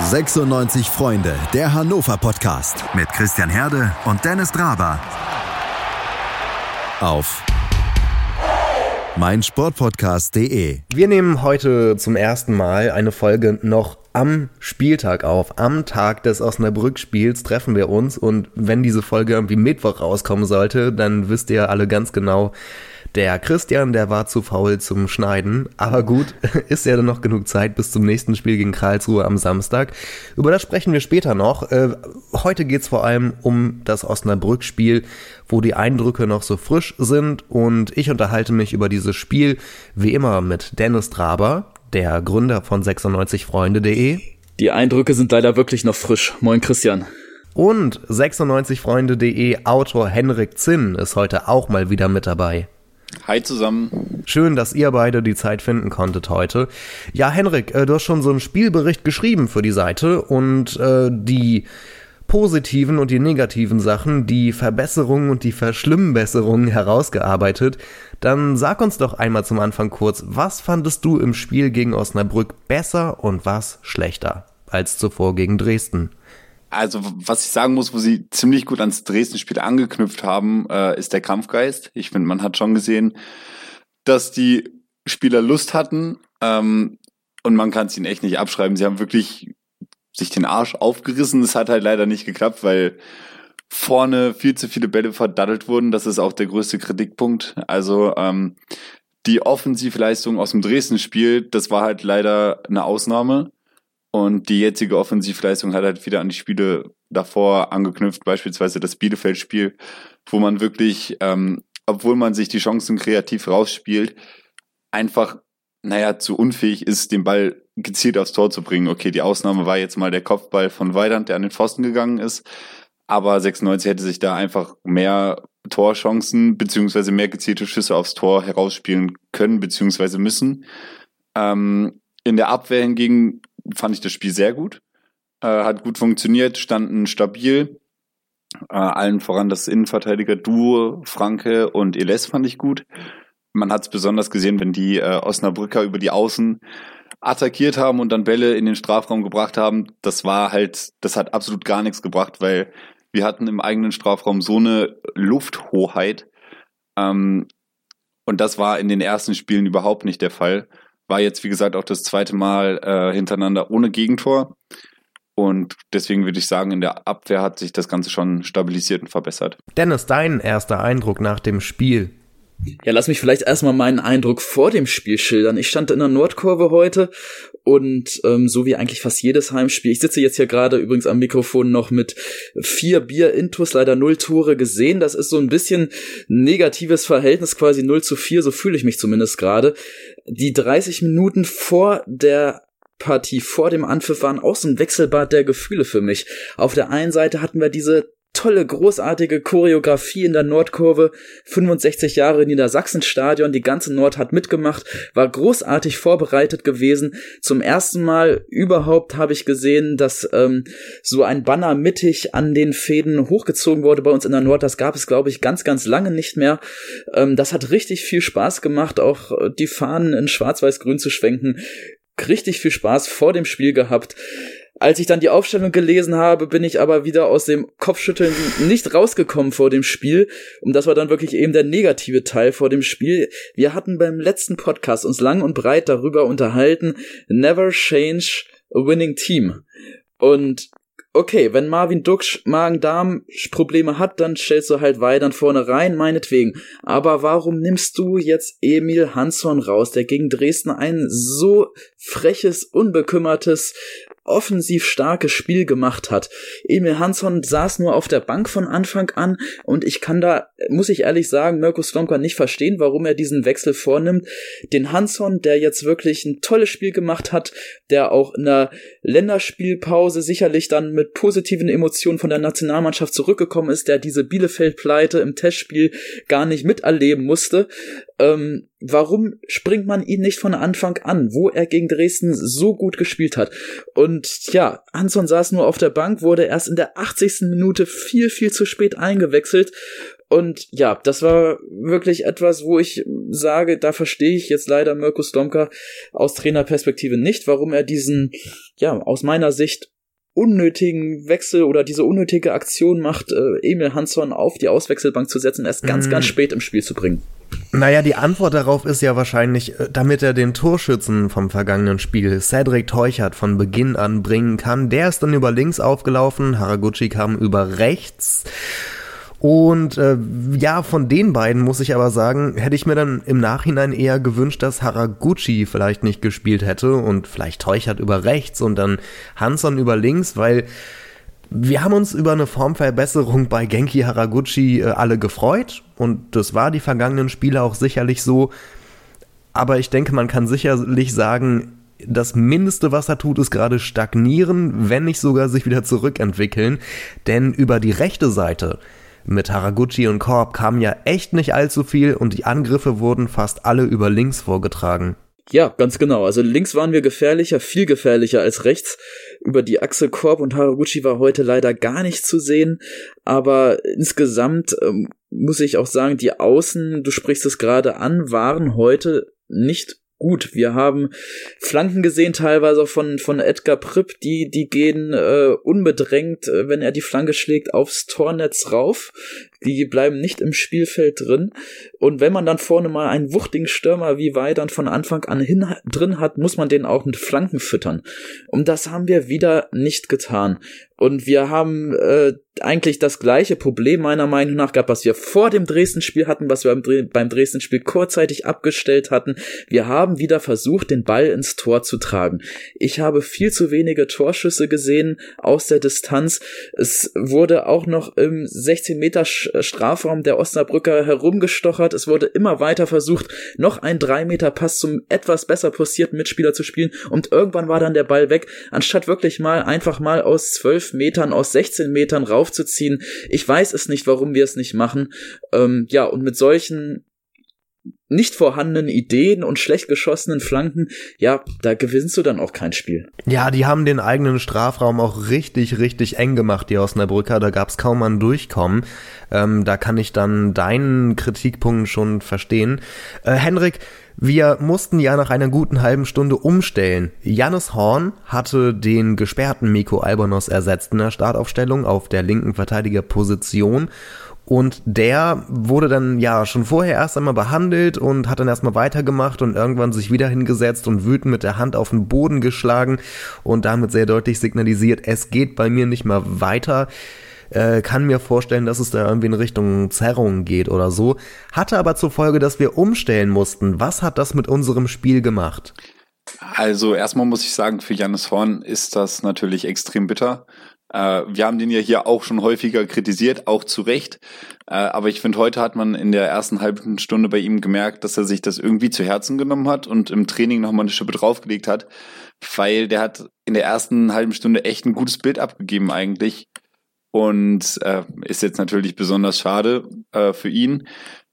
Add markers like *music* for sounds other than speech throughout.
96 Freunde, der Hannover Podcast mit Christian Herde und Dennis Draber. Auf meinsportpodcast.de. Wir nehmen heute zum ersten Mal eine Folge noch am Spieltag auf. Am Tag des Osnabrück-Spiels treffen wir uns und wenn diese Folge irgendwie Mittwoch rauskommen sollte, dann wisst ihr alle ganz genau, der Christian, der war zu faul zum Schneiden. Aber gut, *laughs* ist ja dann noch genug Zeit bis zum nächsten Spiel gegen Karlsruhe am Samstag. Über das sprechen wir später noch. Äh, heute geht's vor allem um das Osnabrück-Spiel, wo die Eindrücke noch so frisch sind. Und ich unterhalte mich über dieses Spiel wie immer mit Dennis Draber, der Gründer von 96freunde.de. Die Eindrücke sind leider wirklich noch frisch. Moin Christian. Und 96freunde.de Autor Henrik Zinn ist heute auch mal wieder mit dabei. Hi zusammen. Schön, dass ihr beide die Zeit finden konntet heute. Ja, Henrik, äh, du hast schon so einen Spielbericht geschrieben für die Seite und äh, die positiven und die negativen Sachen, die Verbesserungen und die Verschlimmbesserungen herausgearbeitet. Dann sag uns doch einmal zum Anfang kurz, was fandest du im Spiel gegen Osnabrück besser und was schlechter als zuvor gegen Dresden? Also, was ich sagen muss, wo sie ziemlich gut ans Dresden-Spiel angeknüpft haben, äh, ist der Kampfgeist. Ich finde, man hat schon gesehen, dass die Spieler Lust hatten ähm, und man kann es ihnen echt nicht abschreiben. Sie haben wirklich sich den Arsch aufgerissen. Es hat halt leider nicht geklappt, weil vorne viel zu viele Bälle verdattelt wurden. Das ist auch der größte Kritikpunkt. Also ähm, die Offensivleistung aus dem Dresden-Spiel, das war halt leider eine Ausnahme. Und die jetzige Offensivleistung hat halt wieder an die Spiele davor angeknüpft, beispielsweise das Bielefeld-Spiel, wo man wirklich, ähm, obwohl man sich die Chancen kreativ rausspielt, einfach, naja, zu unfähig ist, den Ball gezielt aufs Tor zu bringen. Okay, die Ausnahme war jetzt mal der Kopfball von Weidand, der an den Pfosten gegangen ist. Aber 96 hätte sich da einfach mehr Torchancen beziehungsweise mehr gezielte Schüsse aufs Tor herausspielen können beziehungsweise müssen. Ähm, in der Abwehr hingegen fand ich das Spiel sehr gut. Äh, hat gut funktioniert, standen stabil. Äh, allen voran das Innenverteidiger-Duo Franke und Eles fand ich gut. Man hat es besonders gesehen, wenn die äh, Osnabrücker über die Außen attackiert haben und dann Bälle in den Strafraum gebracht haben. Das war halt, das hat absolut gar nichts gebracht, weil wir hatten im eigenen Strafraum so eine Lufthoheit. Ähm, und das war in den ersten Spielen überhaupt nicht der Fall. War jetzt, wie gesagt, auch das zweite Mal äh, hintereinander ohne Gegentor. Und deswegen würde ich sagen, in der Abwehr hat sich das Ganze schon stabilisiert und verbessert. Dennis, dein erster Eindruck nach dem Spiel? Ja, lass mich vielleicht erstmal meinen Eindruck vor dem Spiel schildern. Ich stand in der Nordkurve heute und ähm, so wie eigentlich fast jedes Heimspiel. Ich sitze jetzt hier gerade übrigens am Mikrofon noch mit vier Bier Intus, leider null Tore gesehen. Das ist so ein bisschen negatives Verhältnis, quasi 0 zu 4, so fühle ich mich zumindest gerade. Die 30 Minuten vor der Partie vor dem Anpfiff waren auch so ein Wechselbad der Gefühle für mich. Auf der einen Seite hatten wir diese tolle, großartige Choreografie in der Nordkurve. 65 Jahre Niedersachsenstadion, die ganze Nord hat mitgemacht, war großartig vorbereitet gewesen. Zum ersten Mal überhaupt habe ich gesehen, dass ähm, so ein Banner mittig an den Fäden hochgezogen wurde bei uns in der Nord. Das gab es, glaube ich, ganz, ganz lange nicht mehr. Ähm, das hat richtig viel Spaß gemacht, auch die Fahnen in Schwarz-Weiß-Grün zu schwenken. Richtig viel Spaß vor dem Spiel gehabt. Als ich dann die Aufstellung gelesen habe, bin ich aber wieder aus dem Kopfschütteln nicht rausgekommen vor dem Spiel. Und das war dann wirklich eben der negative Teil vor dem Spiel. Wir hatten beim letzten Podcast uns lang und breit darüber unterhalten, never change a winning team. Und okay, wenn Marvin Duksch Magen-Darm-Probleme hat, dann stellst du halt Weidern vorne rein, meinetwegen. Aber warum nimmst du jetzt Emil Hansson raus, der gegen Dresden ein so freches, unbekümmertes offensiv starkes Spiel gemacht hat. Emil Hansson saß nur auf der Bank von Anfang an und ich kann da, muss ich ehrlich sagen, Mirko Slomka nicht verstehen, warum er diesen Wechsel vornimmt. Den Hansson, der jetzt wirklich ein tolles Spiel gemacht hat, der auch in der Länderspielpause sicherlich dann mit positiven Emotionen von der Nationalmannschaft zurückgekommen ist, der diese Bielefeld-Pleite im Testspiel gar nicht miterleben musste. Ähm, warum springt man ihn nicht von Anfang an, wo er gegen Dresden so gut gespielt hat? Und ja, Hanson saß nur auf der Bank, wurde erst in der 80. Minute viel, viel zu spät eingewechselt. Und ja, das war wirklich etwas, wo ich sage, da verstehe ich jetzt leider Mirko Slomka aus Trainerperspektive nicht, warum er diesen, ja, aus meiner Sicht unnötigen Wechsel oder diese unnötige Aktion macht, äh, Emil Hansson auf die Auswechselbank zu setzen, erst ganz, mm. ganz spät im Spiel zu bringen. Naja, die Antwort darauf ist ja wahrscheinlich, äh, damit er den Torschützen vom vergangenen Spiel, Cedric Teuchert, von Beginn an bringen kann. Der ist dann über links aufgelaufen, Haraguchi kam über rechts. Und äh, ja, von den beiden muss ich aber sagen, hätte ich mir dann im Nachhinein eher gewünscht, dass Haraguchi vielleicht nicht gespielt hätte und vielleicht Teuchert über rechts und dann Hanson über links, weil wir haben uns über eine Formverbesserung bei Genki Haraguchi äh, alle gefreut und das war die vergangenen Spiele auch sicherlich so. Aber ich denke, man kann sicherlich sagen, das Mindeste, was er tut, ist gerade stagnieren, wenn nicht sogar sich wieder zurückentwickeln. Denn über die rechte Seite mit Haraguchi und Korb kam ja echt nicht allzu viel und die Angriffe wurden fast alle über links vorgetragen. Ja, ganz genau. Also links waren wir gefährlicher, viel gefährlicher als rechts. Über die Achse Korb und Haraguchi war heute leider gar nicht zu sehen. Aber insgesamt ähm, muss ich auch sagen, die Außen, du sprichst es gerade an, waren heute nicht gut. Wir haben Flanken gesehen, teilweise von, von Edgar Pripp, die, die gehen äh, unbedrängt, äh, wenn er die Flanke schlägt, aufs Tornetz rauf. Die bleiben nicht im Spielfeld drin. Und wenn man dann vorne mal einen wuchtigen Stürmer wie Weidern von Anfang an hin, drin hat, muss man den auch mit Flanken füttern. Und das haben wir wieder nicht getan. Und wir haben äh, eigentlich das gleiche Problem meiner Meinung nach gehabt, was wir vor dem Dresden-Spiel hatten, was wir beim Dresden-Spiel kurzzeitig abgestellt hatten. Wir haben wieder versucht, den Ball ins Tor zu tragen. Ich habe viel zu wenige Torschüsse gesehen aus der Distanz. Es wurde auch noch im 16 Meter Strafraum der Osnabrücker herumgestochert. Es wurde immer weiter versucht, noch ein 3 Meter Pass zum etwas besser postierten Mitspieler zu spielen und irgendwann war dann der Ball weg, anstatt wirklich mal einfach mal aus 12 Metern aus 16 Metern raufzuziehen. Ich weiß es nicht, warum wir es nicht machen. Ähm, ja, und mit solchen nicht vorhandenen Ideen und schlecht geschossenen Flanken, ja, da gewinnst du dann auch kein Spiel. Ja, die haben den eigenen Strafraum auch richtig, richtig eng gemacht, die Osnabrücker. Da gab's kaum ein Durchkommen. Ähm, da kann ich dann deinen Kritikpunkt schon verstehen. Äh, Henrik, wir mussten ja nach einer guten halben Stunde umstellen. Jannis Horn hatte den gesperrten Miko Albonos ersetzt in der Startaufstellung auf der linken Verteidigerposition und der wurde dann ja schon vorher erst einmal behandelt und hat dann erstmal weitergemacht und irgendwann sich wieder hingesetzt und wütend mit der Hand auf den Boden geschlagen und damit sehr deutlich signalisiert, es geht bei mir nicht mehr weiter. Äh, kann mir vorstellen, dass es da irgendwie in Richtung Zerrung geht oder so. Hatte aber zur Folge, dass wir umstellen mussten. Was hat das mit unserem Spiel gemacht? Also erstmal muss ich sagen, für Jannis Horn ist das natürlich extrem bitter. Äh, wir haben den ja hier auch schon häufiger kritisiert, auch zu Recht. Äh, aber ich finde, heute hat man in der ersten halben Stunde bei ihm gemerkt, dass er sich das irgendwie zu Herzen genommen hat und im Training nochmal eine Schippe draufgelegt hat, weil der hat in der ersten halben Stunde echt ein gutes Bild abgegeben eigentlich. Und äh, ist jetzt natürlich besonders schade äh, für ihn,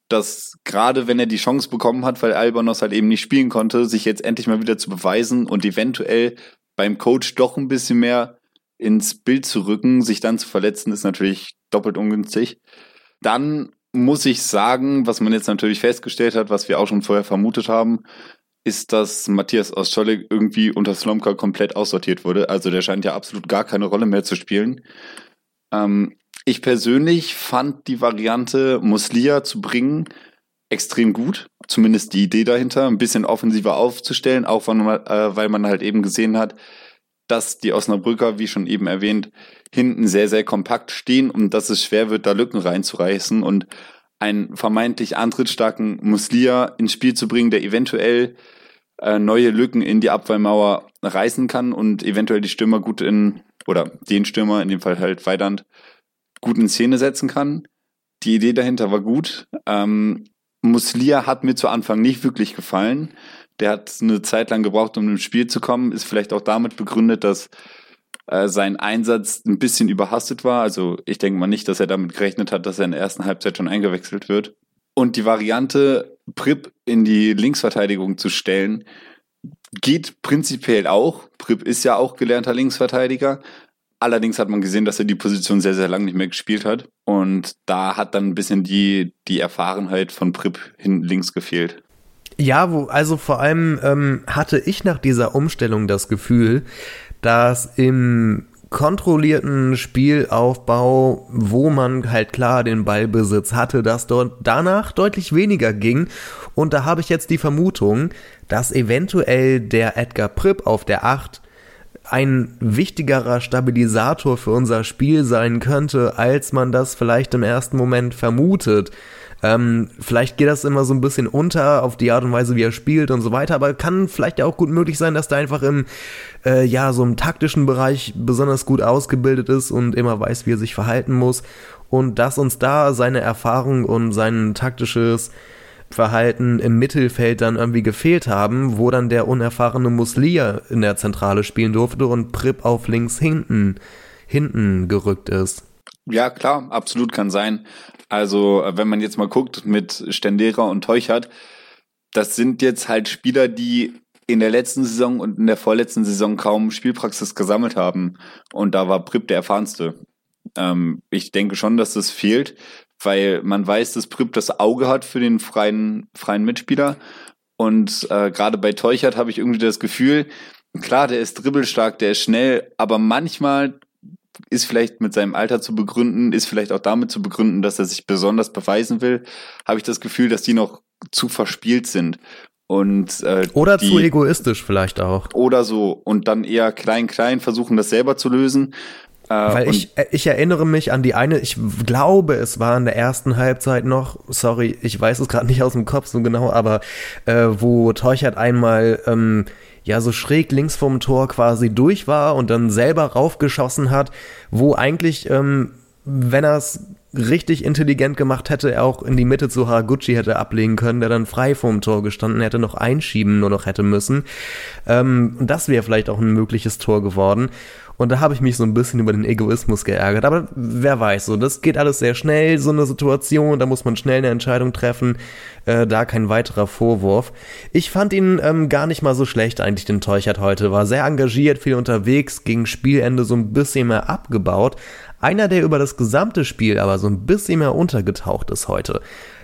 dass gerade wenn er die Chance bekommen hat, weil Albanos halt eben nicht spielen konnte, sich jetzt endlich mal wieder zu beweisen und eventuell beim Coach doch ein bisschen mehr ins Bild zu rücken, sich dann zu verletzen, ist natürlich doppelt ungünstig. Dann muss ich sagen, was man jetzt natürlich festgestellt hat, was wir auch schon vorher vermutet haben, ist, dass Matthias Ostscholek irgendwie unter Slomka komplett aussortiert wurde. Also der scheint ja absolut gar keine Rolle mehr zu spielen. Ähm, ich persönlich fand die Variante, Muslia zu bringen, extrem gut. Zumindest die Idee dahinter, ein bisschen offensiver aufzustellen, auch von, äh, weil man halt eben gesehen hat, dass die Osnabrücker, wie schon eben erwähnt, hinten sehr, sehr kompakt stehen und dass es schwer wird, da Lücken reinzureißen und einen vermeintlich antrittsstarken Muslia ins Spiel zu bringen, der eventuell äh, neue Lücken in die Abwehrmauer reißen kann und eventuell die Stürmer gut in, oder den Stürmer, in dem Fall halt Weidand, gut in Szene setzen kann. Die Idee dahinter war gut. Ähm, Muslia hat mir zu Anfang nicht wirklich gefallen. Der hat eine Zeit lang gebraucht, um ins Spiel zu kommen. Ist vielleicht auch damit begründet, dass äh, sein Einsatz ein bisschen überhastet war. Also ich denke mal nicht, dass er damit gerechnet hat, dass er in der ersten Halbzeit schon eingewechselt wird. Und die Variante, Prip in die Linksverteidigung zu stellen, geht prinzipiell auch. Prip ist ja auch gelernter Linksverteidiger. Allerdings hat man gesehen, dass er die Position sehr, sehr lange nicht mehr gespielt hat. Und da hat dann ein bisschen die, die Erfahrenheit von Prip hinten links gefehlt. Ja, wo, also vor allem ähm, hatte ich nach dieser Umstellung das Gefühl, dass im kontrollierten Spielaufbau, wo man halt klar den Ballbesitz hatte, dass dort danach deutlich weniger ging. Und da habe ich jetzt die Vermutung, dass eventuell der Edgar Pripp auf der 8 ein wichtigerer Stabilisator für unser Spiel sein könnte, als man das vielleicht im ersten Moment vermutet. Ähm, vielleicht geht das immer so ein bisschen unter auf die Art und Weise, wie er spielt und so weiter, aber kann vielleicht auch gut möglich sein, dass der einfach im, äh, ja, so im taktischen Bereich besonders gut ausgebildet ist und immer weiß, wie er sich verhalten muss und dass uns da seine Erfahrung und sein taktisches Verhalten im Mittelfeld dann irgendwie gefehlt haben, wo dann der unerfahrene Muslia in der Zentrale spielen durfte und Prip auf links hinten, hinten gerückt ist. Ja, klar, absolut kann sein. Also, wenn man jetzt mal guckt mit Stendera und Teuchert, das sind jetzt halt Spieler, die in der letzten Saison und in der vorletzten Saison kaum Spielpraxis gesammelt haben. Und da war Prip der erfahrenste. Ähm, ich denke schon, dass das fehlt weil man weiß, dass Prip das Auge hat für den freien, freien Mitspieler. Und äh, gerade bei Teuchert habe ich irgendwie das Gefühl, klar, der ist dribbelstark, der ist schnell, aber manchmal ist vielleicht mit seinem Alter zu begründen, ist vielleicht auch damit zu begründen, dass er sich besonders beweisen will, habe ich das Gefühl, dass die noch zu verspielt sind. Und, äh, oder die, zu egoistisch vielleicht auch. Oder so. Und dann eher klein, klein versuchen, das selber zu lösen. Äh, Weil ich, äh, ich erinnere mich an die eine, ich glaube, es war in der ersten Halbzeit noch, sorry, ich weiß es gerade nicht aus dem Kopf so genau, aber äh, wo Teuchert einmal ähm, ja so schräg links vom Tor quasi durch war und dann selber raufgeschossen hat, wo eigentlich, ähm, wenn er es richtig intelligent gemacht hätte, er auch in die Mitte zu Haraguchi hätte ablegen können, der dann frei vorm Tor gestanden hätte, noch einschieben nur noch hätte müssen. Ähm, das wäre vielleicht auch ein mögliches Tor geworden. Und da habe ich mich so ein bisschen über den Egoismus geärgert. Aber wer weiß, so, das geht alles sehr schnell, so eine Situation, da muss man schnell eine Entscheidung treffen. Äh, da kein weiterer Vorwurf. Ich fand ihn ähm, gar nicht mal so schlecht, eigentlich, den Teuchert heute. War sehr engagiert, viel unterwegs, gegen Spielende so ein bisschen mehr abgebaut. Einer, der über das gesamte Spiel aber so ein bisschen mehr untergetaucht ist heute.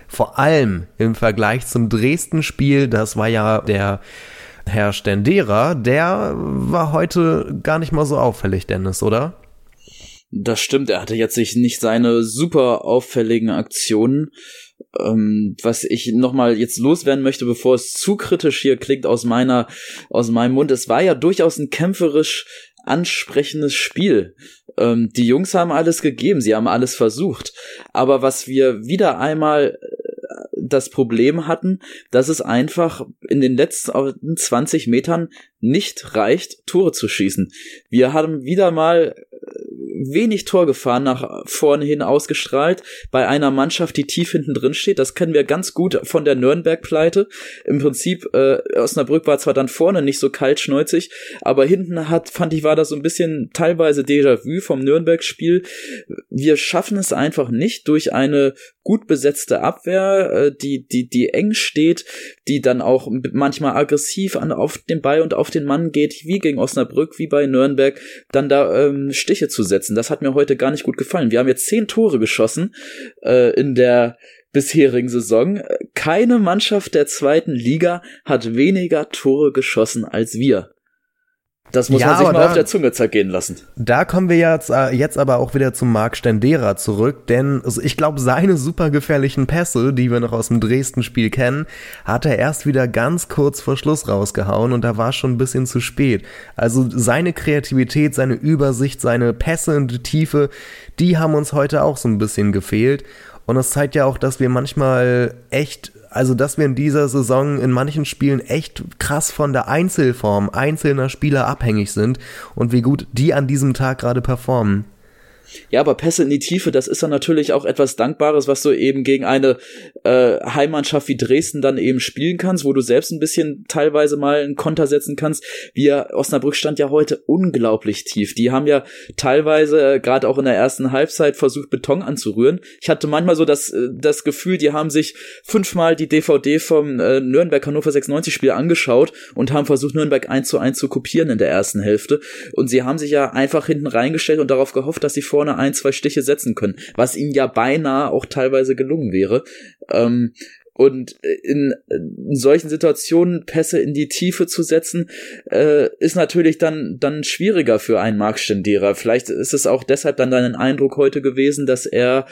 Vor allem im Vergleich zum Dresden-Spiel, das war ja der Herr Stendera, der war heute gar nicht mal so auffällig, Dennis, oder? Das stimmt, er hatte jetzt sich nicht seine super auffälligen Aktionen. Ähm, was ich nochmal jetzt loswerden möchte, bevor es zu kritisch hier klingt aus meiner, aus meinem Mund. Es war ja durchaus ein kämpferisch ansprechendes Spiel. Ähm, die Jungs haben alles gegeben, sie haben alles versucht. Aber was wir wieder einmal das Problem hatten, dass es einfach in den letzten 20 Metern nicht reicht, Tore zu schießen. Wir haben wieder mal wenig Torgefahren nach vorne hin ausgestrahlt bei einer Mannschaft, die tief hinten drin steht. Das kennen wir ganz gut von der Nürnberg-Pleite. Im Prinzip, äh, Osnabrück war zwar dann vorne nicht so kaltschnäuzig, aber hinten hat, fand ich, war das so ein bisschen teilweise Déjà-vu vom Nürnberg-Spiel. Wir schaffen es einfach nicht durch eine gut besetzte Abwehr, äh, die, die, die eng steht, die dann auch manchmal aggressiv an, auf den Ball und auf den Mann geht, wie gegen Osnabrück, wie bei Nürnberg, dann da ähm, Stiche zu setzen. Das hat mir heute gar nicht gut gefallen. Wir haben jetzt zehn Tore geschossen äh, in der bisherigen Saison. Keine Mannschaft der zweiten Liga hat weniger Tore geschossen als wir. Das muss ja, man sich mal da, auf der Zunge zergehen lassen. Da kommen wir jetzt, äh, jetzt aber auch wieder zum Marc Stendera zurück, denn ich glaube, seine super gefährlichen Pässe, die wir noch aus dem Dresden-Spiel kennen, hat er erst wieder ganz kurz vor Schluss rausgehauen und da war schon ein bisschen zu spät. Also seine Kreativität, seine Übersicht, seine Pässe in die Tiefe, die haben uns heute auch so ein bisschen gefehlt. Und das zeigt ja auch, dass wir manchmal echt also, dass wir in dieser Saison in manchen Spielen echt krass von der Einzelform einzelner Spieler abhängig sind und wie gut die an diesem Tag gerade performen. Ja, aber Pässe in die Tiefe, das ist dann natürlich auch etwas Dankbares, was du eben gegen eine äh, Heimmannschaft wie Dresden dann eben spielen kannst, wo du selbst ein bisschen teilweise mal einen Konter setzen kannst. Wir Osnabrück stand ja heute unglaublich tief. Die haben ja teilweise äh, gerade auch in der ersten Halbzeit versucht Beton anzurühren. Ich hatte manchmal so das äh, das Gefühl, die haben sich fünfmal die DVD vom äh, Nürnberg Hannover 96 Spiel angeschaut und haben versucht Nürnberg eins zu eins zu kopieren in der ersten Hälfte und sie haben sich ja einfach hinten reingestellt und darauf gehofft, dass sie vorne ein, zwei Stiche setzen können, was ihnen ja beinahe auch teilweise gelungen wäre. Ähm, und in, in solchen Situationen Pässe in die Tiefe zu setzen, äh, ist natürlich dann, dann schwieriger für einen Marc. Vielleicht ist es auch deshalb dann dein Eindruck heute gewesen, dass er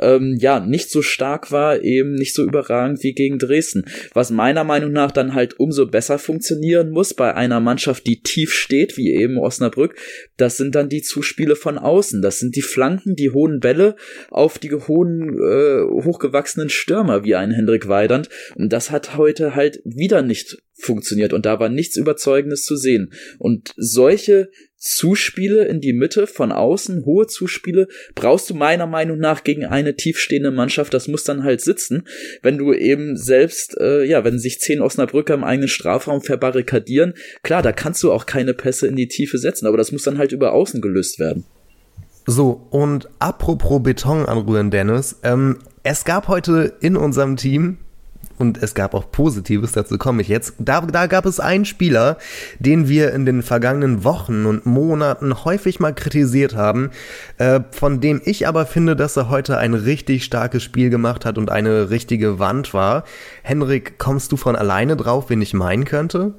ähm, ja nicht so stark war, eben nicht so überragend wie gegen Dresden. Was meiner Meinung nach dann halt umso besser funktionieren muss bei einer Mannschaft, die tief steht, wie eben Osnabrück, das sind dann die Zuspiele von außen. Das sind die Flanken, die hohen Bälle auf die hohen, äh, hochgewachsenen Stürmer, wie ein Hendrik Weidand. Und das hat heute halt wieder nicht funktioniert und da war nichts Überzeugendes zu sehen. Und solche Zuspiele in die Mitte von außen, hohe Zuspiele, brauchst du meiner Meinung nach gegen eine tiefstehende Mannschaft. Das muss dann halt sitzen. Wenn du eben selbst, äh, ja, wenn sich zehn Osnabrücker im eigenen Strafraum verbarrikadieren, klar, da kannst du auch keine Pässe in die Tiefe setzen, aber das muss dann halt über außen gelöst werden. So, und apropos Beton anrühren, Dennis, ähm, es gab heute in unserem Team und es gab auch Positives, dazu komme ich jetzt. Da, da gab es einen Spieler, den wir in den vergangenen Wochen und Monaten häufig mal kritisiert haben, äh, von dem ich aber finde, dass er heute ein richtig starkes Spiel gemacht hat und eine richtige Wand war. Henrik, kommst du von alleine drauf, wen ich meinen könnte?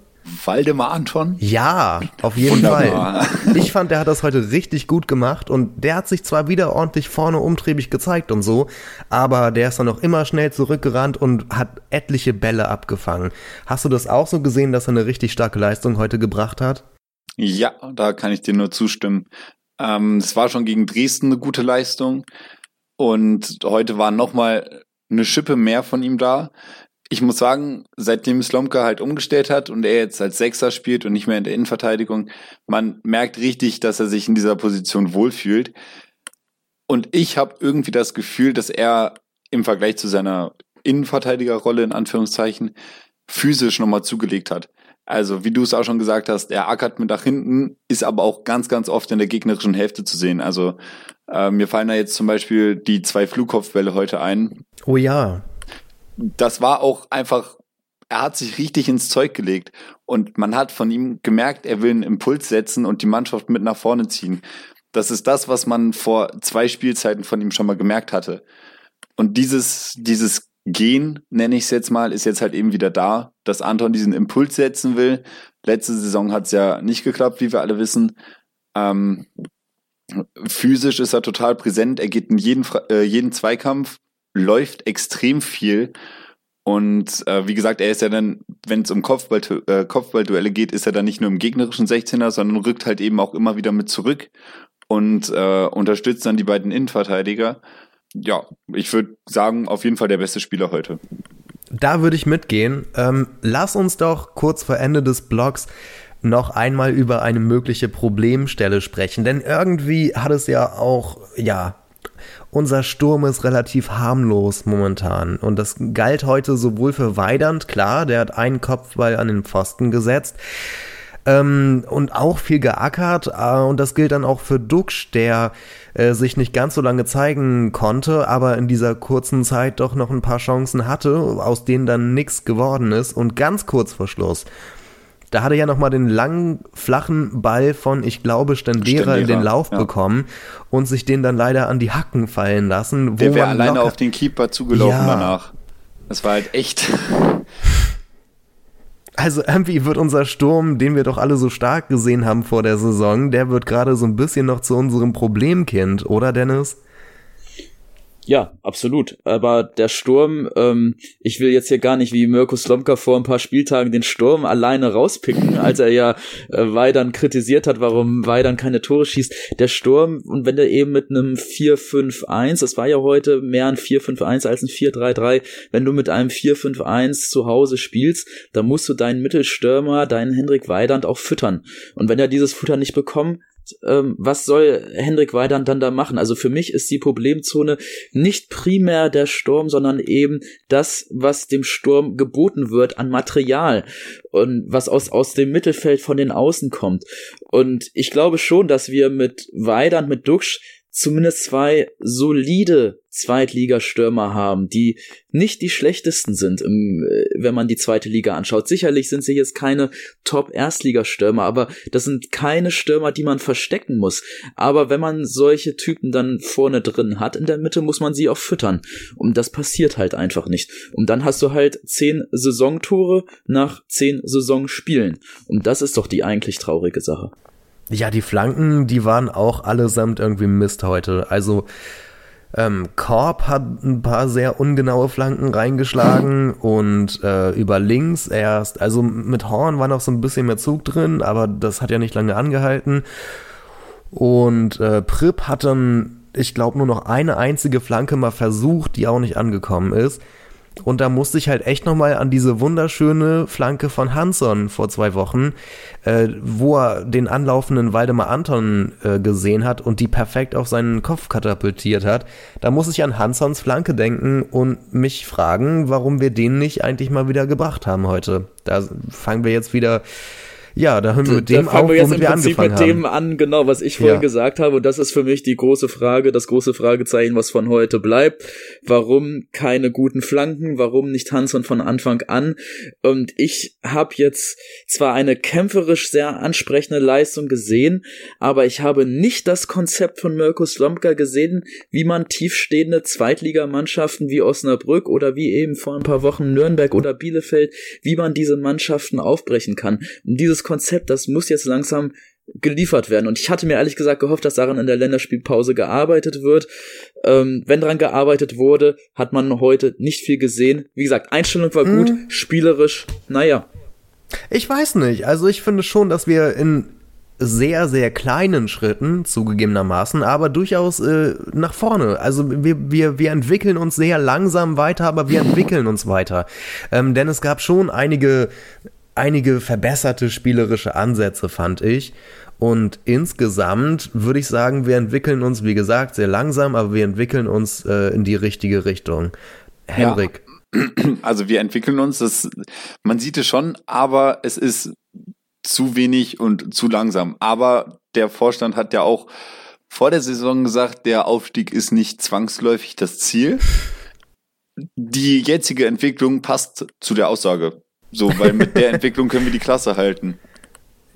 Waldemar Anton? Ja, auf jeden Wunderbar. Fall. Ich fand, der hat das heute richtig gut gemacht und der hat sich zwar wieder ordentlich vorne umtriebig gezeigt und so, aber der ist dann auch immer schnell zurückgerannt und hat etliche Bälle abgefangen. Hast du das auch so gesehen, dass er eine richtig starke Leistung heute gebracht hat? Ja, da kann ich dir nur zustimmen. Ähm, es war schon gegen Dresden eine gute Leistung und heute war nochmal eine Schippe mehr von ihm da ich muss sagen, seitdem Slomka halt umgestellt hat und er jetzt als Sechser spielt und nicht mehr in der Innenverteidigung, man merkt richtig, dass er sich in dieser Position wohlfühlt. Und ich habe irgendwie das Gefühl, dass er im Vergleich zu seiner Innenverteidigerrolle in Anführungszeichen physisch nochmal zugelegt hat. Also, wie du es auch schon gesagt hast, er ackert mit nach hinten, ist aber auch ganz, ganz oft in der gegnerischen Hälfte zu sehen. Also, äh, mir fallen da jetzt zum Beispiel die zwei Flugkopfbälle heute ein. Oh ja das war auch einfach, er hat sich richtig ins Zeug gelegt und man hat von ihm gemerkt, er will einen Impuls setzen und die Mannschaft mit nach vorne ziehen. Das ist das, was man vor zwei Spielzeiten von ihm schon mal gemerkt hatte. Und dieses, dieses Gehen, nenne ich es jetzt mal, ist jetzt halt eben wieder da, dass Anton diesen Impuls setzen will. Letzte Saison hat es ja nicht geklappt, wie wir alle wissen. Ähm, physisch ist er total präsent, er geht in jeden, äh, jeden Zweikampf, läuft extrem viel. Und äh, wie gesagt, er ist ja dann, wenn es um Kopfball, äh, Kopfballduelle geht, ist er dann nicht nur im gegnerischen 16er, sondern rückt halt eben auch immer wieder mit zurück und äh, unterstützt dann die beiden Innenverteidiger. Ja, ich würde sagen, auf jeden Fall der beste Spieler heute. Da würde ich mitgehen. Ähm, lass uns doch kurz vor Ende des Blogs noch einmal über eine mögliche Problemstelle sprechen, denn irgendwie hat es ja auch, ja, unser Sturm ist relativ harmlos momentan. Und das galt heute sowohl für Weidand, klar, der hat einen Kopfball an den Pfosten gesetzt, ähm, und auch viel geackert. Äh, und das gilt dann auch für Duxch, der äh, sich nicht ganz so lange zeigen konnte, aber in dieser kurzen Zeit doch noch ein paar Chancen hatte, aus denen dann nichts geworden ist. Und ganz kurz vor Schluss da hat er ja nochmal den langen, flachen Ball von, ich glaube, Stendera, in den Lauf ja. bekommen und sich den dann leider an die Hacken fallen lassen. Der wäre alleine auf den Keeper zugelaufen ja. danach. Das war halt echt. *laughs* Also irgendwie wird unser Sturm, den wir doch alle so stark gesehen haben vor der Saison, der wird gerade so ein bisschen noch zu unserem Problemkind, oder Dennis? Ja, absolut. Aber der Sturm, ähm, ich will jetzt hier gar nicht wie Mirko Slomka vor ein paar Spieltagen den Sturm alleine rauspicken, *laughs* als er ja äh, Weidern kritisiert hat, warum Weidern keine Tore schießt. Der Sturm, und wenn der eben mit einem 4-5-1, das war ja heute mehr ein 4-5-1 als ein 4-3-3, wenn du mit einem 4-5-1 zu Hause spielst, dann musst du deinen Mittelstürmer, deinen Hendrik Weidand auch füttern. Und wenn er dieses Futter nicht bekommt, ähm, was soll Hendrik Weidand dann da machen? Also für mich ist die Problemzone nicht primär der Sturm, sondern eben das, was dem Sturm geboten wird an Material und was aus, aus dem Mittelfeld von den Außen kommt. Und ich glaube schon, dass wir mit Weidand, mit Duxch zumindest zwei solide Zweitligastürmer haben, die nicht die schlechtesten sind, im, äh, wenn man die zweite Liga anschaut. Sicherlich sind sie jetzt keine Top-Erstligastürmer, aber das sind keine Stürmer, die man verstecken muss. Aber wenn man solche Typen dann vorne drin hat, in der Mitte muss man sie auch füttern. Und das passiert halt einfach nicht. Und dann hast du halt zehn Saisontore nach zehn Saisonspielen. Und das ist doch die eigentlich traurige Sache. Ja, die Flanken, die waren auch allesamt irgendwie Mist heute. Also ähm, Korb hat ein paar sehr ungenaue Flanken reingeschlagen *laughs* und äh, über links erst, also mit Horn war noch so ein bisschen mehr Zug drin, aber das hat ja nicht lange angehalten. Und äh, Prip hat dann, ich glaube, nur noch eine einzige Flanke mal versucht, die auch nicht angekommen ist. Und da musste ich halt echt nochmal an diese wunderschöne Flanke von Hanson vor zwei Wochen, äh, wo er den anlaufenden Waldemar Anton äh, gesehen hat und die perfekt auf seinen Kopf katapultiert hat. Da muss ich an Hansons Flanke denken und mich fragen, warum wir den nicht eigentlich mal wieder gebracht haben heute. Da fangen wir jetzt wieder ja, da hören wir mit dem da auf, wir jetzt womit wir Prinzip angefangen mit dem an, genau, was ich vorhin ja. gesagt habe. Und das ist für mich die große Frage, das große Fragezeichen, was von heute bleibt. Warum keine guten Flanken? Warum nicht Hanson von Anfang an? Und ich habe jetzt zwar eine kämpferisch sehr ansprechende Leistung gesehen, aber ich habe nicht das Konzept von Mirko Slomka gesehen, wie man tiefstehende Zweitligamannschaften wie Osnabrück oder wie eben vor ein paar Wochen Nürnberg oder Bielefeld, wie man diese Mannschaften aufbrechen kann. Und dieses Konzept, das muss jetzt langsam geliefert werden. Und ich hatte mir ehrlich gesagt gehofft, dass daran in der Länderspielpause gearbeitet wird. Ähm, wenn daran gearbeitet wurde, hat man heute nicht viel gesehen. Wie gesagt, Einstellung war gut, hm. spielerisch, naja. Ich weiß nicht. Also ich finde schon, dass wir in sehr, sehr kleinen Schritten, zugegebenermaßen, aber durchaus äh, nach vorne. Also wir, wir, wir entwickeln uns sehr langsam weiter, aber wir entwickeln uns weiter. Ähm, denn es gab schon einige einige verbesserte spielerische Ansätze, fand ich. Und insgesamt würde ich sagen, wir entwickeln uns, wie gesagt, sehr langsam, aber wir entwickeln uns äh, in die richtige Richtung. Henrik. Ja. Also wir entwickeln uns, das, man sieht es schon, aber es ist zu wenig und zu langsam. Aber der Vorstand hat ja auch vor der Saison gesagt, der Aufstieg ist nicht zwangsläufig das Ziel. Die jetzige Entwicklung passt zu der Aussage. So, weil mit der Entwicklung können wir die Klasse halten.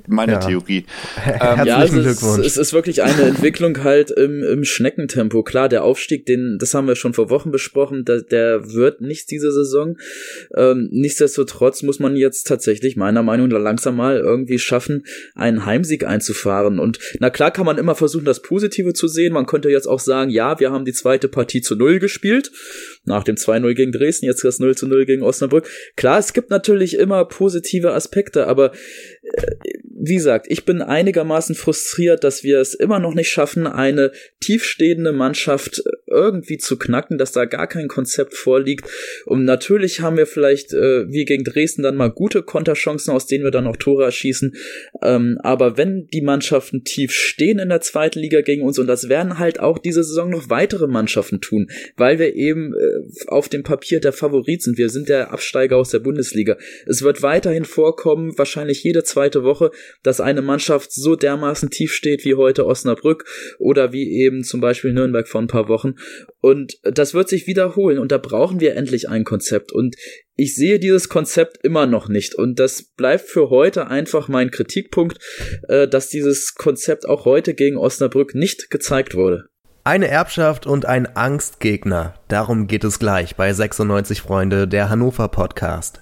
Meine ja. Theorie. Ähm, ja, also es, ist, es ist wirklich eine Entwicklung halt im, im Schneckentempo. Klar, der Aufstieg, den, das haben wir schon vor Wochen besprochen, der, der wird nichts diese Saison. Ähm, nichtsdestotrotz muss man jetzt tatsächlich meiner Meinung nach langsam mal irgendwie schaffen, einen Heimsieg einzufahren. Und na klar kann man immer versuchen, das Positive zu sehen. Man könnte jetzt auch sagen, ja, wir haben die zweite Partie zu Null gespielt nach dem 2-0 gegen Dresden, jetzt das 0 0 gegen Osnabrück. Klar, es gibt natürlich immer positive Aspekte, aber äh, wie gesagt, ich bin einigermaßen frustriert, dass wir es immer noch nicht schaffen, eine tiefstehende Mannschaft irgendwie zu knacken, dass da gar kein Konzept vorliegt. Und natürlich haben wir vielleicht, äh, wie gegen Dresden, dann mal gute Konterchancen, aus denen wir dann auch Tore erschießen. Ähm, aber wenn die Mannschaften tief stehen in der zweiten Liga gegen uns, und das werden halt auch diese Saison noch weitere Mannschaften tun, weil wir eben äh, auf dem Papier der Favorit sind. Wir sind der Absteiger aus der Bundesliga. Es wird weiterhin vorkommen, wahrscheinlich jede zweite Woche, dass eine Mannschaft so dermaßen tief steht wie heute Osnabrück oder wie eben zum Beispiel Nürnberg vor ein paar Wochen. Und das wird sich wiederholen und da brauchen wir endlich ein Konzept. Und ich sehe dieses Konzept immer noch nicht. Und das bleibt für heute einfach mein Kritikpunkt, äh, dass dieses Konzept auch heute gegen Osnabrück nicht gezeigt wurde. Eine Erbschaft und ein Angstgegner. Darum geht es gleich bei 96 Freunde, der Hannover Podcast.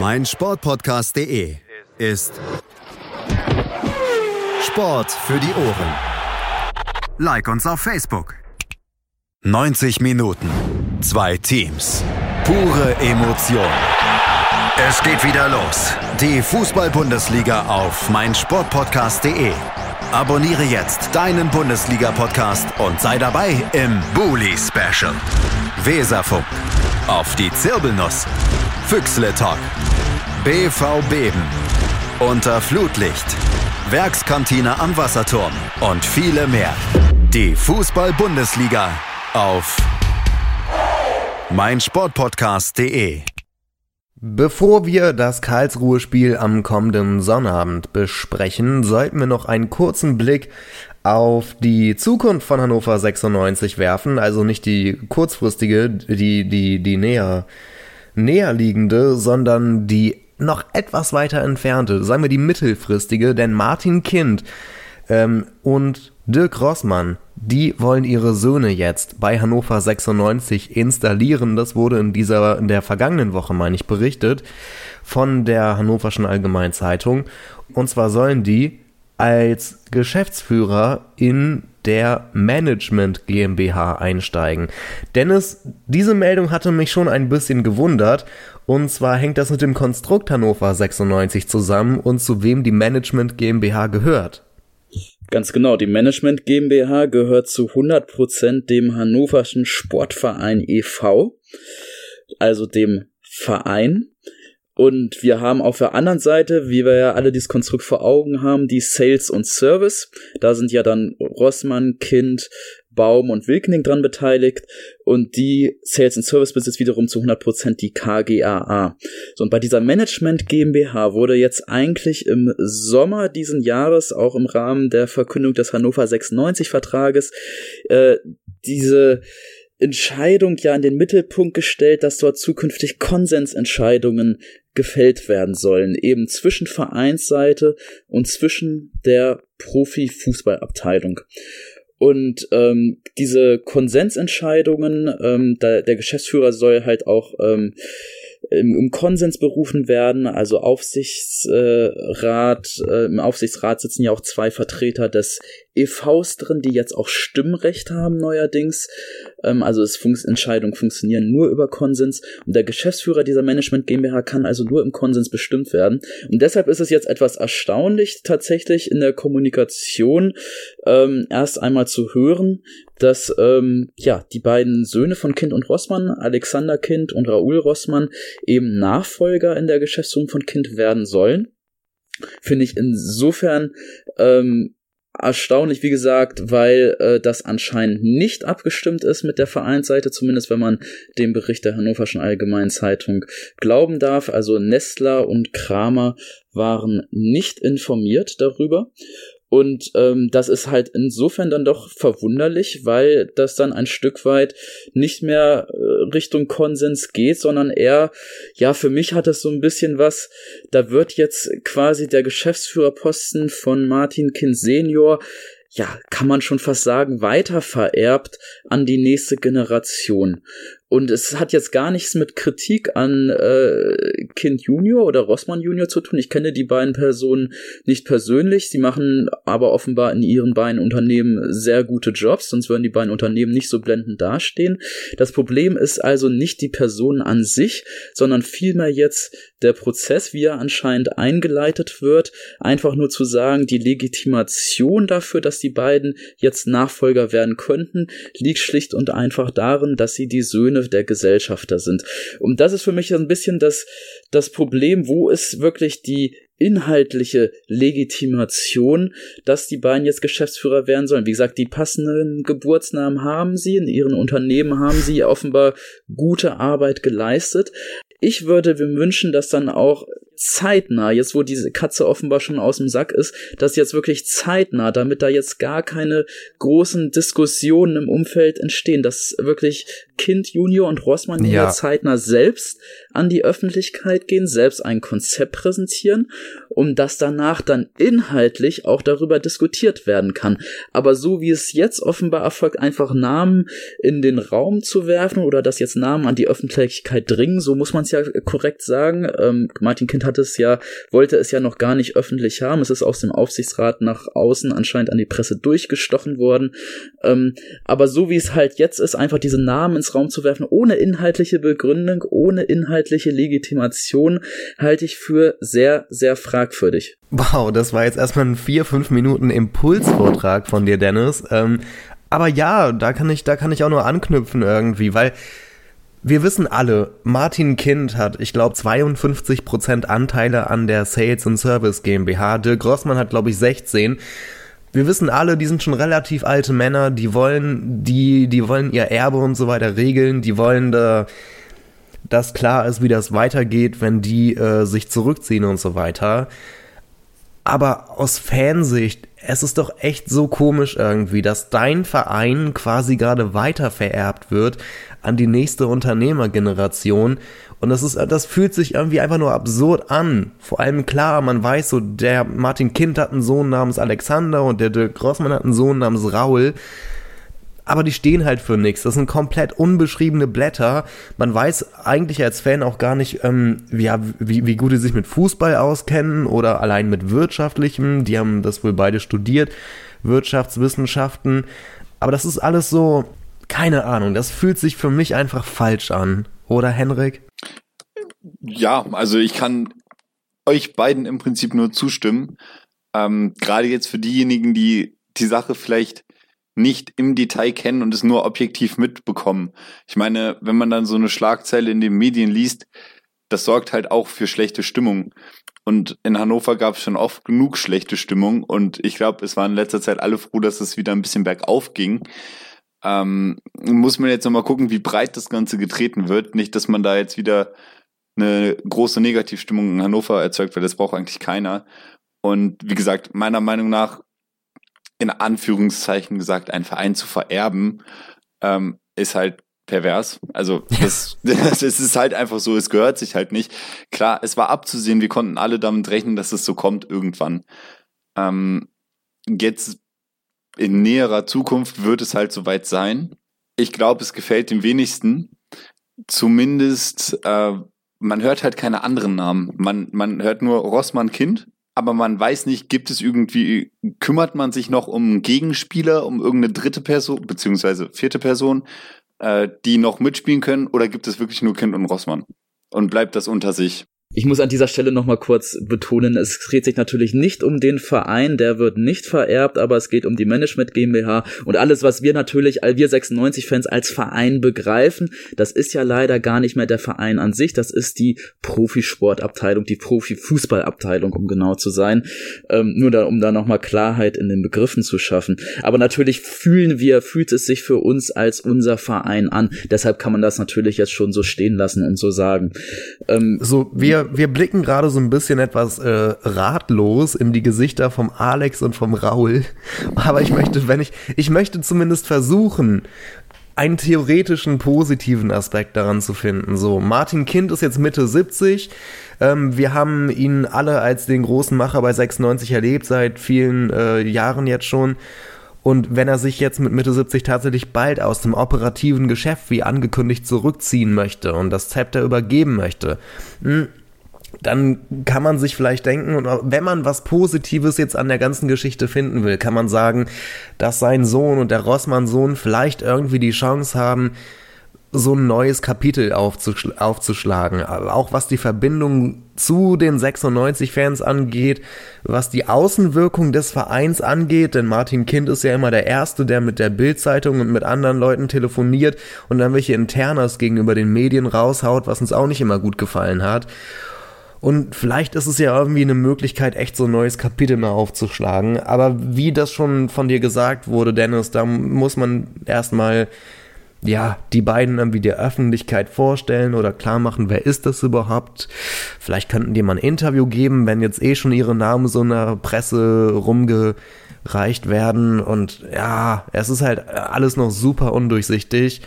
meinsportpodcast.de ist Sport für die Ohren. Like uns auf Facebook. 90 Minuten, zwei Teams, pure Emotion. Es geht wieder los. Die Fußball-Bundesliga auf meinsportpodcast.de. Abonniere jetzt deinen Bundesliga-Podcast und sei dabei im Bully Special. Weserfunk. Auf die Zirbelnuss. Füchsle Talk. BV Beben. Unter Flutlicht. Werkskantine am Wasserturm und viele mehr. Die Fußball-Bundesliga auf meinsportpodcast.de. Bevor wir das Karlsruhe-Spiel am kommenden Sonnabend besprechen, sollten wir noch einen kurzen Blick auf die Zukunft von Hannover 96 werfen, also nicht die kurzfristige, die, die, die näher, näher liegende, sondern die noch etwas weiter entfernte, sagen wir die mittelfristige, denn Martin Kind ähm, und Dirk Rossmann, die wollen ihre Söhne jetzt bei Hannover 96 installieren. Das wurde in dieser, in der vergangenen Woche, meine ich, berichtet von der Hannoverschen Allgemeinen Zeitung. Und zwar sollen die als Geschäftsführer in der Management GmbH einsteigen. Dennis, diese Meldung hatte mich schon ein bisschen gewundert. Und zwar hängt das mit dem Konstrukt Hannover 96 zusammen und zu wem die Management GmbH gehört. Ganz genau, die Management GmbH gehört zu 100% dem Hannoverschen Sportverein e.V., also dem Verein. Und wir haben auf der anderen Seite, wie wir ja alle dieses Konstrukt vor Augen haben, die Sales und Service. Da sind ja dann Rossmann, Kind, Baum und Wilkening dran beteiligt und die Sales and Service besitzt wiederum zu 100% die KGAA. So, und bei dieser Management GmbH wurde jetzt eigentlich im Sommer diesen Jahres, auch im Rahmen der Verkündung des Hannover 96 Vertrages, äh, diese Entscheidung ja in den Mittelpunkt gestellt, dass dort zukünftig Konsensentscheidungen gefällt werden sollen, eben zwischen Vereinsseite und zwischen der Profifußballabteilung. Und ähm, diese Konsensentscheidungen, ähm, da, der Geschäftsführer soll halt auch ähm, im, im Konsens berufen werden, also Aufsichtsrat, äh, im Aufsichtsrat sitzen ja auch zwei Vertreter des EVs drin, die jetzt auch Stimmrecht haben neuerdings. Ähm, also es fun Entscheidungen funktionieren nur über Konsens und der Geschäftsführer dieser Management GmbH kann also nur im Konsens bestimmt werden. Und deshalb ist es jetzt etwas erstaunlich tatsächlich in der Kommunikation ähm, erst einmal zu hören, dass ähm, ja die beiden Söhne von Kind und Rossmann, Alexander Kind und Raoul Rossmann, eben Nachfolger in der Geschäftsführung von Kind werden sollen. Finde ich insofern ähm, erstaunlich, wie gesagt, weil äh, das anscheinend nicht abgestimmt ist mit der Vereinsseite, zumindest wenn man dem Bericht der Hannoverschen Allgemeinen Zeitung glauben darf. Also Nestler und Kramer waren nicht informiert darüber. Und ähm, das ist halt insofern dann doch verwunderlich, weil das dann ein Stück weit nicht mehr äh, Richtung Konsens geht, sondern eher, ja, für mich hat es so ein bisschen was, da wird jetzt quasi der Geschäftsführerposten von Martin Kind Senior ja, kann man schon fast sagen, weiter vererbt an die nächste Generation. Und es hat jetzt gar nichts mit Kritik an äh, Kind Junior oder Rossmann Junior zu tun. Ich kenne die beiden Personen nicht persönlich. Sie machen aber offenbar in ihren beiden Unternehmen sehr gute Jobs, sonst würden die beiden Unternehmen nicht so blendend dastehen. Das Problem ist also nicht die Person an sich, sondern vielmehr jetzt der Prozess, wie er anscheinend eingeleitet wird. Einfach nur zu sagen, die Legitimation dafür, dass die beiden jetzt Nachfolger werden könnten, liegt schlicht und einfach darin, dass sie die Söhne Söhne der Gesellschafter sind. Und das ist für mich ein bisschen das, das Problem, wo ist wirklich die inhaltliche Legitimation, dass die beiden jetzt Geschäftsführer werden sollen. Wie gesagt, die passenden Geburtsnamen haben sie, in ihren Unternehmen haben sie offenbar gute Arbeit geleistet. Ich würde mir wünschen, dass dann auch zeitnah, jetzt wo diese Katze offenbar schon aus dem Sack ist, dass jetzt wirklich zeitnah, damit da jetzt gar keine großen Diskussionen im Umfeld entstehen, dass wirklich Kind, Junior und Rossmann ja. hier zeitnah selbst an die Öffentlichkeit gehen, selbst ein Konzept präsentieren, um dass danach dann inhaltlich auch darüber diskutiert werden kann. Aber so wie es jetzt offenbar erfolgt, einfach Namen in den Raum zu werfen oder dass jetzt Namen an die Öffentlichkeit dringen, so muss man es ja korrekt sagen. Ähm, Martin Kind hat es ja, wollte es ja noch gar nicht öffentlich haben. Es ist aus dem Aufsichtsrat nach außen anscheinend an die Presse durchgestochen worden. Ähm, aber so wie es halt jetzt ist, einfach diese Namen ins Raum zu werfen, ohne inhaltliche Begründung, ohne inhaltliche Legitimation, halte ich für sehr, sehr fragwürdig. Wow, das war jetzt erstmal ein vier, fünf Minuten Impulsvortrag von dir, Dennis. Ähm, aber ja, da kann ich, da kann ich auch nur anknüpfen irgendwie, weil wir wissen alle, Martin Kind hat, ich glaube, 52% Anteile an der Sales and Service GmbH. Dirk Grossmann hat, glaube ich, 16. Wir wissen alle, die sind schon relativ alte Männer, die wollen, die, die wollen ihr Erbe und so weiter regeln, die wollen da, dass klar ist, wie das weitergeht, wenn die äh, sich zurückziehen und so weiter. Aber aus Fansicht, es ist doch echt so komisch irgendwie, dass dein Verein quasi gerade weiter vererbt wird an die nächste Unternehmergeneration. Und das ist, das fühlt sich irgendwie einfach nur absurd an. Vor allem klar, man weiß so, der Martin Kind hat einen Sohn namens Alexander und der Dirk Grossmann hat einen Sohn namens Raul. Aber die stehen halt für nichts. Das sind komplett unbeschriebene Blätter. Man weiß eigentlich als Fan auch gar nicht, ähm, ja, wie, wie gut die sich mit Fußball auskennen oder allein mit wirtschaftlichem. Die haben das wohl beide studiert, Wirtschaftswissenschaften. Aber das ist alles so, keine Ahnung, das fühlt sich für mich einfach falsch an. Oder, Henrik? Ja, also ich kann euch beiden im Prinzip nur zustimmen. Ähm, Gerade jetzt für diejenigen, die die Sache vielleicht nicht im Detail kennen und es nur objektiv mitbekommen. Ich meine, wenn man dann so eine Schlagzeile in den Medien liest, das sorgt halt auch für schlechte Stimmung. Und in Hannover gab es schon oft genug schlechte Stimmung und ich glaube, es waren in letzter Zeit alle froh, dass es wieder ein bisschen bergauf ging. Ähm, muss man jetzt nochmal gucken, wie breit das Ganze getreten wird. Nicht, dass man da jetzt wieder eine große Negativstimmung in Hannover erzeugt, weil das braucht eigentlich keiner. Und wie gesagt, meiner Meinung nach, in Anführungszeichen gesagt, einen Verein zu vererben, ähm, ist halt pervers. Also das, *laughs* das ist halt einfach so, es gehört sich halt nicht. Klar, es war abzusehen, wir konnten alle damit rechnen, dass es so kommt irgendwann. Ähm, jetzt in näherer Zukunft wird es halt soweit sein. Ich glaube, es gefällt dem wenigsten. Zumindest, äh, man hört halt keine anderen Namen. Man, man hört nur Rossmann Kind, aber man weiß nicht, gibt es irgendwie, kümmert man sich noch um einen Gegenspieler, um irgendeine dritte Person, beziehungsweise vierte Person, äh, die noch mitspielen können, oder gibt es wirklich nur Kind und Rossmann? Und bleibt das unter sich? Ich muss an dieser Stelle nochmal kurz betonen, es dreht sich natürlich nicht um den Verein, der wird nicht vererbt, aber es geht um die Management GmbH und alles, was wir natürlich, wir 96-Fans als Verein begreifen, das ist ja leider gar nicht mehr der Verein an sich, das ist die Profisportabteilung, die Profifußballabteilung, um genau zu sein. Ähm, nur da, um da nochmal Klarheit in den Begriffen zu schaffen. Aber natürlich fühlen wir, fühlt es sich für uns als unser Verein an. Deshalb kann man das natürlich jetzt schon so stehen lassen und so sagen. Ähm, so, wir wir, blicken gerade so ein bisschen etwas äh, ratlos in die Gesichter vom Alex und vom Raul. *laughs* Aber ich möchte, wenn ich, ich möchte zumindest versuchen, einen theoretischen positiven Aspekt daran zu finden. So, Martin Kind ist jetzt Mitte 70. Ähm, wir haben ihn alle als den großen Macher bei 96 erlebt, seit vielen äh, Jahren jetzt schon. Und wenn er sich jetzt mit Mitte 70 tatsächlich bald aus dem operativen Geschäft wie angekündigt zurückziehen möchte und das Zepter übergeben möchte, mh, hm, dann kann man sich vielleicht denken, wenn man was Positives jetzt an der ganzen Geschichte finden will, kann man sagen, dass sein Sohn und der Rossmann-Sohn vielleicht irgendwie die Chance haben, so ein neues Kapitel aufzuschl aufzuschlagen. Auch was die Verbindung zu den 96-Fans angeht, was die Außenwirkung des Vereins angeht, denn Martin Kind ist ja immer der Erste, der mit der Bildzeitung und mit anderen Leuten telefoniert und dann welche Internas gegenüber den Medien raushaut, was uns auch nicht immer gut gefallen hat. Und vielleicht ist es ja irgendwie eine Möglichkeit, echt so ein neues Kapitel mal aufzuschlagen. Aber wie das schon von dir gesagt wurde, Dennis, da muss man erstmal, ja, die beiden irgendwie der Öffentlichkeit vorstellen oder klar machen, wer ist das überhaupt? Vielleicht könnten die mal ein Interview geben, wenn jetzt eh schon ihre Namen so in der Presse rumgereicht werden. Und ja, es ist halt alles noch super undurchsichtig.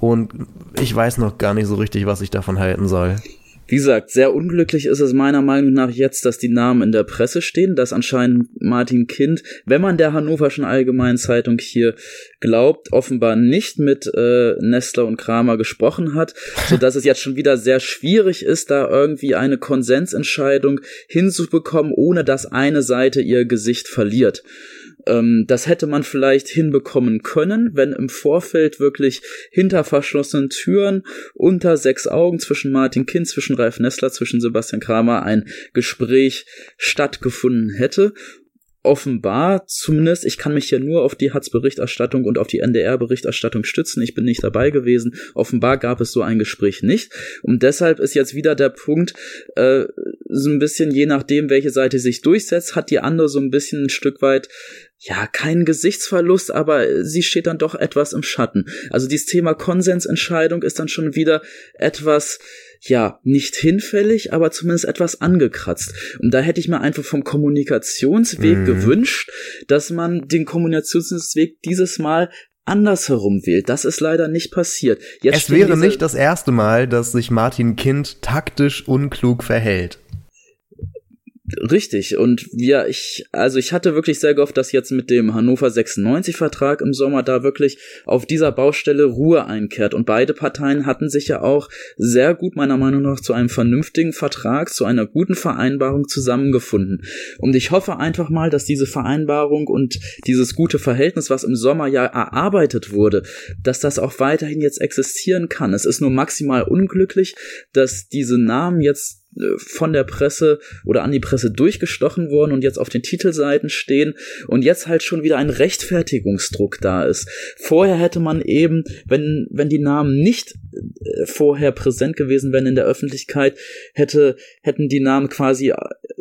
Und ich weiß noch gar nicht so richtig, was ich davon halten soll. Wie gesagt, sehr unglücklich ist es meiner Meinung nach jetzt, dass die Namen in der Presse stehen, dass anscheinend Martin Kind, wenn man der Hannoverschen Allgemeinen Zeitung hier glaubt, offenbar nicht mit äh, Nestler und Kramer gesprochen hat, *laughs* so dass es jetzt schon wieder sehr schwierig ist, da irgendwie eine Konsensentscheidung hinzubekommen, ohne dass eine Seite ihr Gesicht verliert. Ähm, das hätte man vielleicht hinbekommen können, wenn im Vorfeld wirklich hinter verschlossenen Türen unter sechs Augen zwischen Martin Kind, zwischen Ralf Nessler, zwischen Sebastian Kramer ein Gespräch stattgefunden hätte. Offenbar zumindest, ich kann mich hier nur auf die Hatz-Berichterstattung und auf die NDR-Berichterstattung stützen, ich bin nicht dabei gewesen, offenbar gab es so ein Gespräch nicht. Und deshalb ist jetzt wieder der Punkt, äh, so ein bisschen je nachdem, welche Seite sich durchsetzt, hat die andere so ein bisschen ein Stück weit ja, kein Gesichtsverlust, aber sie steht dann doch etwas im Schatten. Also dieses Thema Konsensentscheidung ist dann schon wieder etwas, ja, nicht hinfällig, aber zumindest etwas angekratzt. Und da hätte ich mir einfach vom Kommunikationsweg mhm. gewünscht, dass man den Kommunikationsweg dieses Mal andersherum wählt. Das ist leider nicht passiert. Jetzt es wäre nicht das erste Mal, dass sich Martin Kind taktisch unklug verhält. Richtig. Und ja, ich, also ich hatte wirklich sehr gehofft, dass jetzt mit dem Hannover 96 Vertrag im Sommer da wirklich auf dieser Baustelle Ruhe einkehrt. Und beide Parteien hatten sich ja auch sehr gut meiner Meinung nach zu einem vernünftigen Vertrag, zu einer guten Vereinbarung zusammengefunden. Und ich hoffe einfach mal, dass diese Vereinbarung und dieses gute Verhältnis, was im Sommer ja erarbeitet wurde, dass das auch weiterhin jetzt existieren kann. Es ist nur maximal unglücklich, dass diese Namen jetzt von der Presse oder an die Presse durchgestochen worden und jetzt auf den Titelseiten stehen und jetzt halt schon wieder ein Rechtfertigungsdruck da ist. Vorher hätte man eben, wenn, wenn die Namen nicht vorher präsent gewesen wären in der Öffentlichkeit, hätte, hätten die Namen quasi,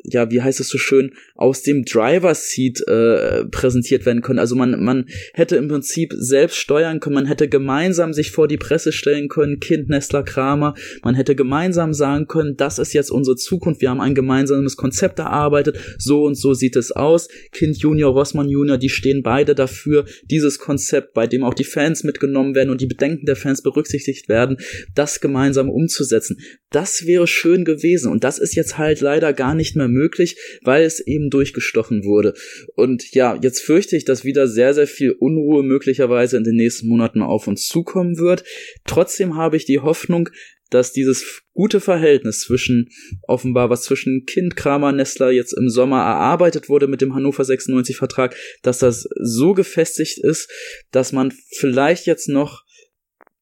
ja, wie heißt es so schön, aus dem Driver Seat äh, präsentiert werden können. Also man, man hätte im Prinzip selbst steuern können, man hätte gemeinsam sich vor die Presse stellen können, Kind, Nestler, Kramer, man hätte gemeinsam sagen können, das ist jetzt unsere Zukunft, wir haben ein gemeinsames Konzept erarbeitet, so und so sieht es aus. Kind Junior, Rossmann Junior, die stehen beide dafür, dieses Konzept, bei dem auch die Fans mitgenommen werden und die Bedenken der Fans berücksichtigt werden, das gemeinsam umzusetzen. Das wäre schön gewesen und das ist jetzt halt leider gar nicht mehr möglich, weil es eben durchgestochen wurde. Und ja, jetzt fürchte ich, dass wieder sehr, sehr viel Unruhe möglicherweise in den nächsten Monaten auf uns zukommen wird. Trotzdem habe ich die Hoffnung, dass dieses gute Verhältnis zwischen offenbar was zwischen Kind Kramer Nestler jetzt im Sommer erarbeitet wurde mit dem Hannover 96 Vertrag, dass das so gefestigt ist, dass man vielleicht jetzt noch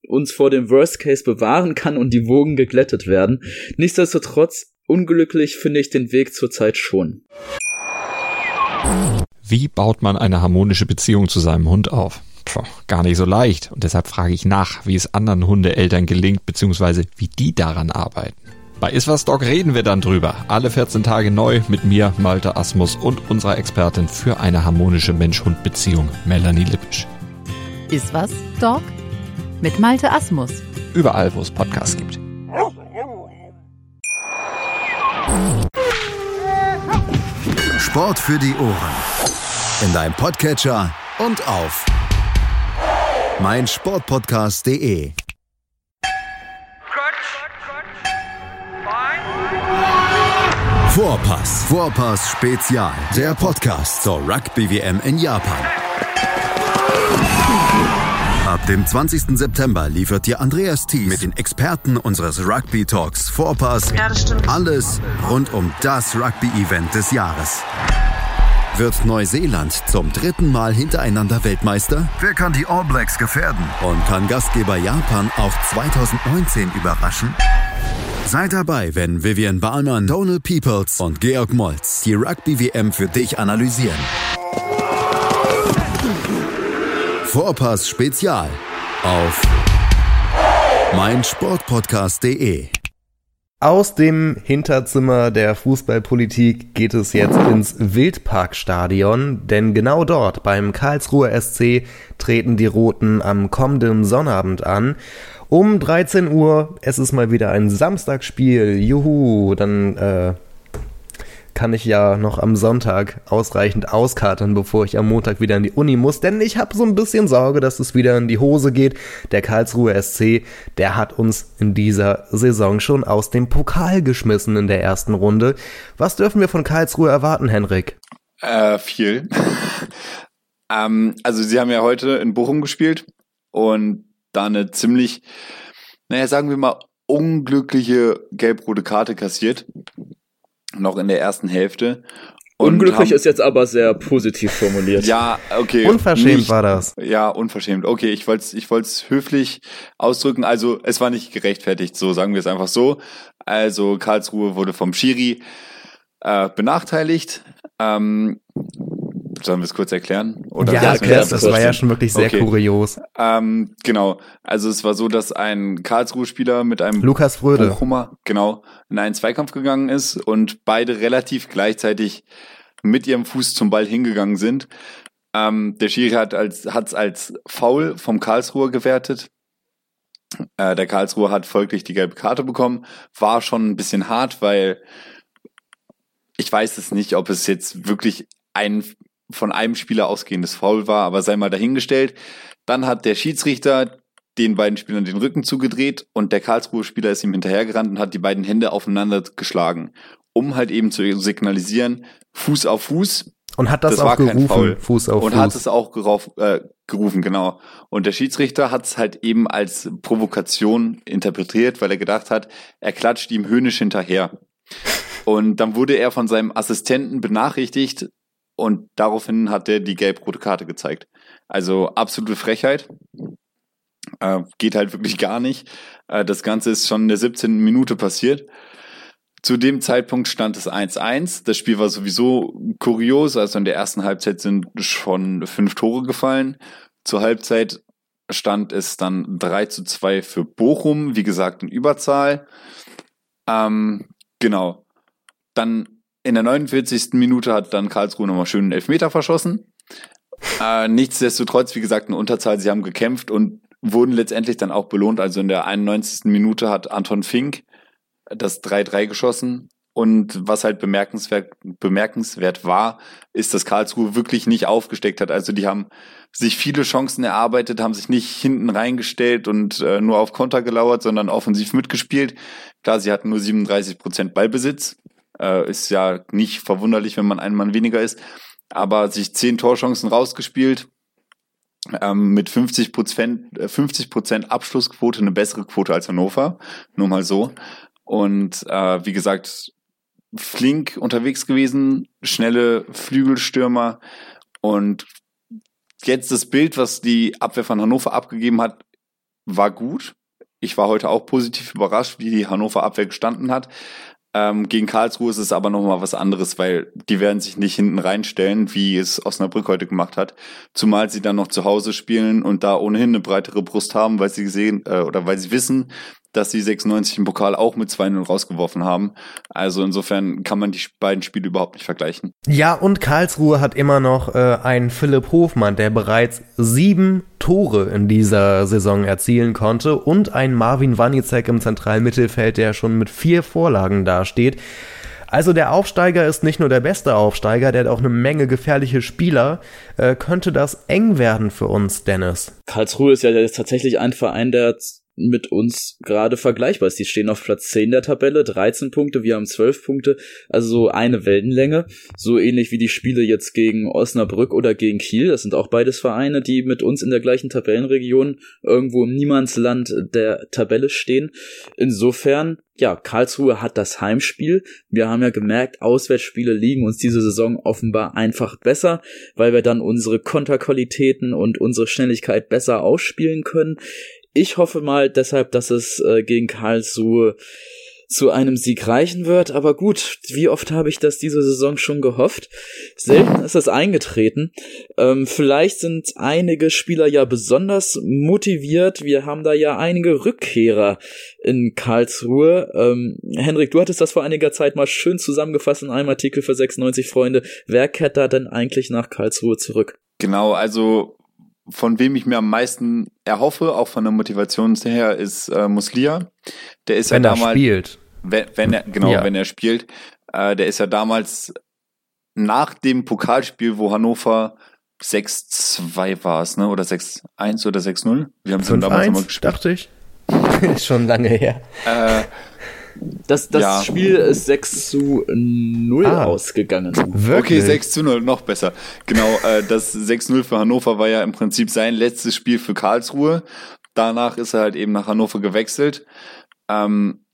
uns vor dem Worst Case bewahren kann und die Wogen geglättet werden. Nichtsdestotrotz unglücklich finde ich den Weg zurzeit schon. Wie baut man eine harmonische Beziehung zu seinem Hund auf? Puh, gar nicht so leicht. Und deshalb frage ich nach, wie es anderen Hundeeltern gelingt, beziehungsweise wie die daran arbeiten. Bei Iswas Dog reden wir dann drüber. Alle 14 Tage neu mit mir, Malte Asmus und unserer Expertin für eine harmonische Mensch-Hund-Beziehung, Melanie Lippisch. Iswas Dog? Mit Malte Asmus. Überall, wo es Podcasts gibt. Sport für die Ohren. In deinem Podcatcher und auf meinsportpodcast.de. Vorpass. Vorpass Spezial. Der Podcast zur Rugby WM in Japan. Ab dem 20. September liefert dir Andreas Thies mit den Experten unseres Rugby Talks Vorpass ja, alles rund um das Rugby-Event des Jahres. Wird Neuseeland zum dritten Mal hintereinander Weltmeister? Wer kann die All Blacks gefährden? Und kann Gastgeber Japan auch 2019 überraschen? Seid dabei, wenn Vivian Bahlmann, Donald Peoples und Georg Moltz die Rugby-WM für dich analysieren. Vorpass Spezial auf meinsportpodcast.de. Aus dem Hinterzimmer der Fußballpolitik geht es jetzt ins Wildparkstadion, denn genau dort beim Karlsruher SC treten die Roten am kommenden Sonnabend an. Um 13 Uhr, es ist mal wieder ein Samstagsspiel, juhu, dann äh, kann ich ja noch am Sonntag ausreichend auskatern, bevor ich am Montag wieder in die Uni muss, denn ich habe so ein bisschen Sorge, dass es wieder in die Hose geht. Der Karlsruhe SC, der hat uns in dieser Saison schon aus dem Pokal geschmissen in der ersten Runde. Was dürfen wir von Karlsruhe erwarten, Henrik? Äh, viel. *laughs* ähm, also sie haben ja heute in Bochum gespielt und da eine ziemlich, naja, sagen wir mal, unglückliche gelb-rote Karte kassiert noch in der ersten Hälfte. Unglücklich haben, ist jetzt aber sehr positiv formuliert. Ja, okay. Unverschämt nicht, war das. Ja, unverschämt. Okay, ich wollte es ich wollt's höflich ausdrücken. Also es war nicht gerechtfertigt, so sagen wir es einfach so. Also Karlsruhe wurde vom Schiri äh, benachteiligt. Ähm, Sollen wir es kurz erklären? Oder ja, erklärt, das war ja schon wirklich sehr okay. kurios. Ähm, genau. Also es war so, dass ein Karlsruhe-Spieler mit einem Lukas Fröde. Bochumer, genau, in einen Zweikampf gegangen ist und beide relativ gleichzeitig mit ihrem Fuß zum Ball hingegangen sind. Ähm, der Schiri hat als hat's als Foul vom Karlsruher gewertet. Äh, der Karlsruher hat folglich die gelbe Karte bekommen. War schon ein bisschen hart, weil ich weiß es nicht, ob es jetzt wirklich ein von einem Spieler ausgehendes Foul war, aber sei mal dahingestellt. Dann hat der Schiedsrichter den beiden Spielern den Rücken zugedreht und der Karlsruher Spieler ist ihm hinterhergerannt und hat die beiden Hände aufeinander geschlagen, um halt eben zu signalisieren, Fuß auf Fuß. Und hat das, das auch gerufen, Fuß auf und Fuß. Und hat es auch gerauf, äh, gerufen, genau. Und der Schiedsrichter hat es halt eben als Provokation interpretiert, weil er gedacht hat, er klatscht ihm höhnisch hinterher. Und dann wurde er von seinem Assistenten benachrichtigt, und daraufhin hat er die gelb-rote Karte gezeigt. Also absolute Frechheit. Äh, geht halt wirklich gar nicht. Äh, das Ganze ist schon in der 17. Minute passiert. Zu dem Zeitpunkt stand es 1-1. Das Spiel war sowieso kurios. Also in der ersten Halbzeit sind schon fünf Tore gefallen. Zur Halbzeit stand es dann 3 zu 2 für Bochum. Wie gesagt, in Überzahl. Ähm, genau. Dann in der 49. Minute hat dann Karlsruhe nochmal schön einen Elfmeter verschossen. Äh, nichtsdestotrotz, wie gesagt, eine Unterzahl. Sie haben gekämpft und wurden letztendlich dann auch belohnt. Also in der 91. Minute hat Anton Fink das 3-3 geschossen. Und was halt bemerkenswert, bemerkenswert war, ist, dass Karlsruhe wirklich nicht aufgesteckt hat. Also die haben sich viele Chancen erarbeitet, haben sich nicht hinten reingestellt und äh, nur auf Konter gelauert, sondern offensiv mitgespielt. Klar, sie hatten nur 37 Prozent Ballbesitz. Äh, ist ja nicht verwunderlich, wenn man einen Mann weniger ist. Aber sich zehn Torchancen rausgespielt, ähm, mit 50 Prozent, 50 Prozent Abschlussquote, eine bessere Quote als Hannover. Nur mal so. Und äh, wie gesagt, flink unterwegs gewesen, schnelle Flügelstürmer und jetzt das Bild, was die Abwehr von Hannover abgegeben hat, war gut. Ich war heute auch positiv überrascht, wie die Hannover Abwehr gestanden hat. Ähm, gegen Karlsruhe ist es aber nochmal was anderes, weil die werden sich nicht hinten reinstellen, wie es Osnabrück heute gemacht hat. Zumal sie dann noch zu Hause spielen und da ohnehin eine breitere Brust haben, weil sie gesehen äh, oder weil sie wissen, dass sie 96 im Pokal auch mit 2-0 rausgeworfen haben. Also insofern kann man die beiden Spiele überhaupt nicht vergleichen. Ja, und Karlsruhe hat immer noch äh, einen Philipp Hofmann, der bereits sieben Tore in dieser Saison erzielen konnte und einen Marvin Wanicek im zentralen Mittelfeld, der schon mit vier Vorlagen dasteht. Also der Aufsteiger ist nicht nur der beste Aufsteiger, der hat auch eine Menge gefährliche Spieler. Äh, könnte das eng werden für uns, Dennis? Karlsruhe ist ja jetzt tatsächlich ein Verein, der mit uns gerade vergleichbar ist. Die stehen auf Platz 10 der Tabelle, 13 Punkte, wir haben 12 Punkte, also so eine Wellenlänge. So ähnlich wie die Spiele jetzt gegen Osnabrück oder gegen Kiel. Das sind auch beides Vereine, die mit uns in der gleichen Tabellenregion irgendwo im Niemandsland der Tabelle stehen. Insofern, ja, Karlsruhe hat das Heimspiel. Wir haben ja gemerkt, Auswärtsspiele liegen uns diese Saison offenbar einfach besser, weil wir dann unsere Konterqualitäten und unsere Schnelligkeit besser ausspielen können. Ich hoffe mal deshalb, dass es äh, gegen Karlsruhe zu einem Sieg reichen wird. Aber gut, wie oft habe ich das diese Saison schon gehofft? Selten ist es eingetreten. Ähm, vielleicht sind einige Spieler ja besonders motiviert. Wir haben da ja einige Rückkehrer in Karlsruhe. Ähm, Henrik, du hattest das vor einiger Zeit mal schön zusammengefasst in einem Artikel für 96 Freunde. Wer kehrt da denn eigentlich nach Karlsruhe zurück? Genau, also von wem ich mir am meisten erhoffe, auch von der Motivation her, ist äh, Muslia. Der ist wenn ja damals. Wenn er spielt. Wenn, wenn er, genau, ja. wenn er spielt. Äh, der ist ja damals nach dem Pokalspiel, wo Hannover 6-2 war es, ne? Oder 6-1 oder 6-0? Wir haben es damals immer gespielt. dachte ich. *laughs* ist schon lange her. Äh, das, das ja. Spiel ist 6 zu 0 ah, ausgegangen. Wirklich? Okay, 6 zu 0, noch besser. Genau, äh, das 6-0 für Hannover war ja im Prinzip sein letztes Spiel für Karlsruhe. Danach ist er halt eben nach Hannover gewechselt. Ähm,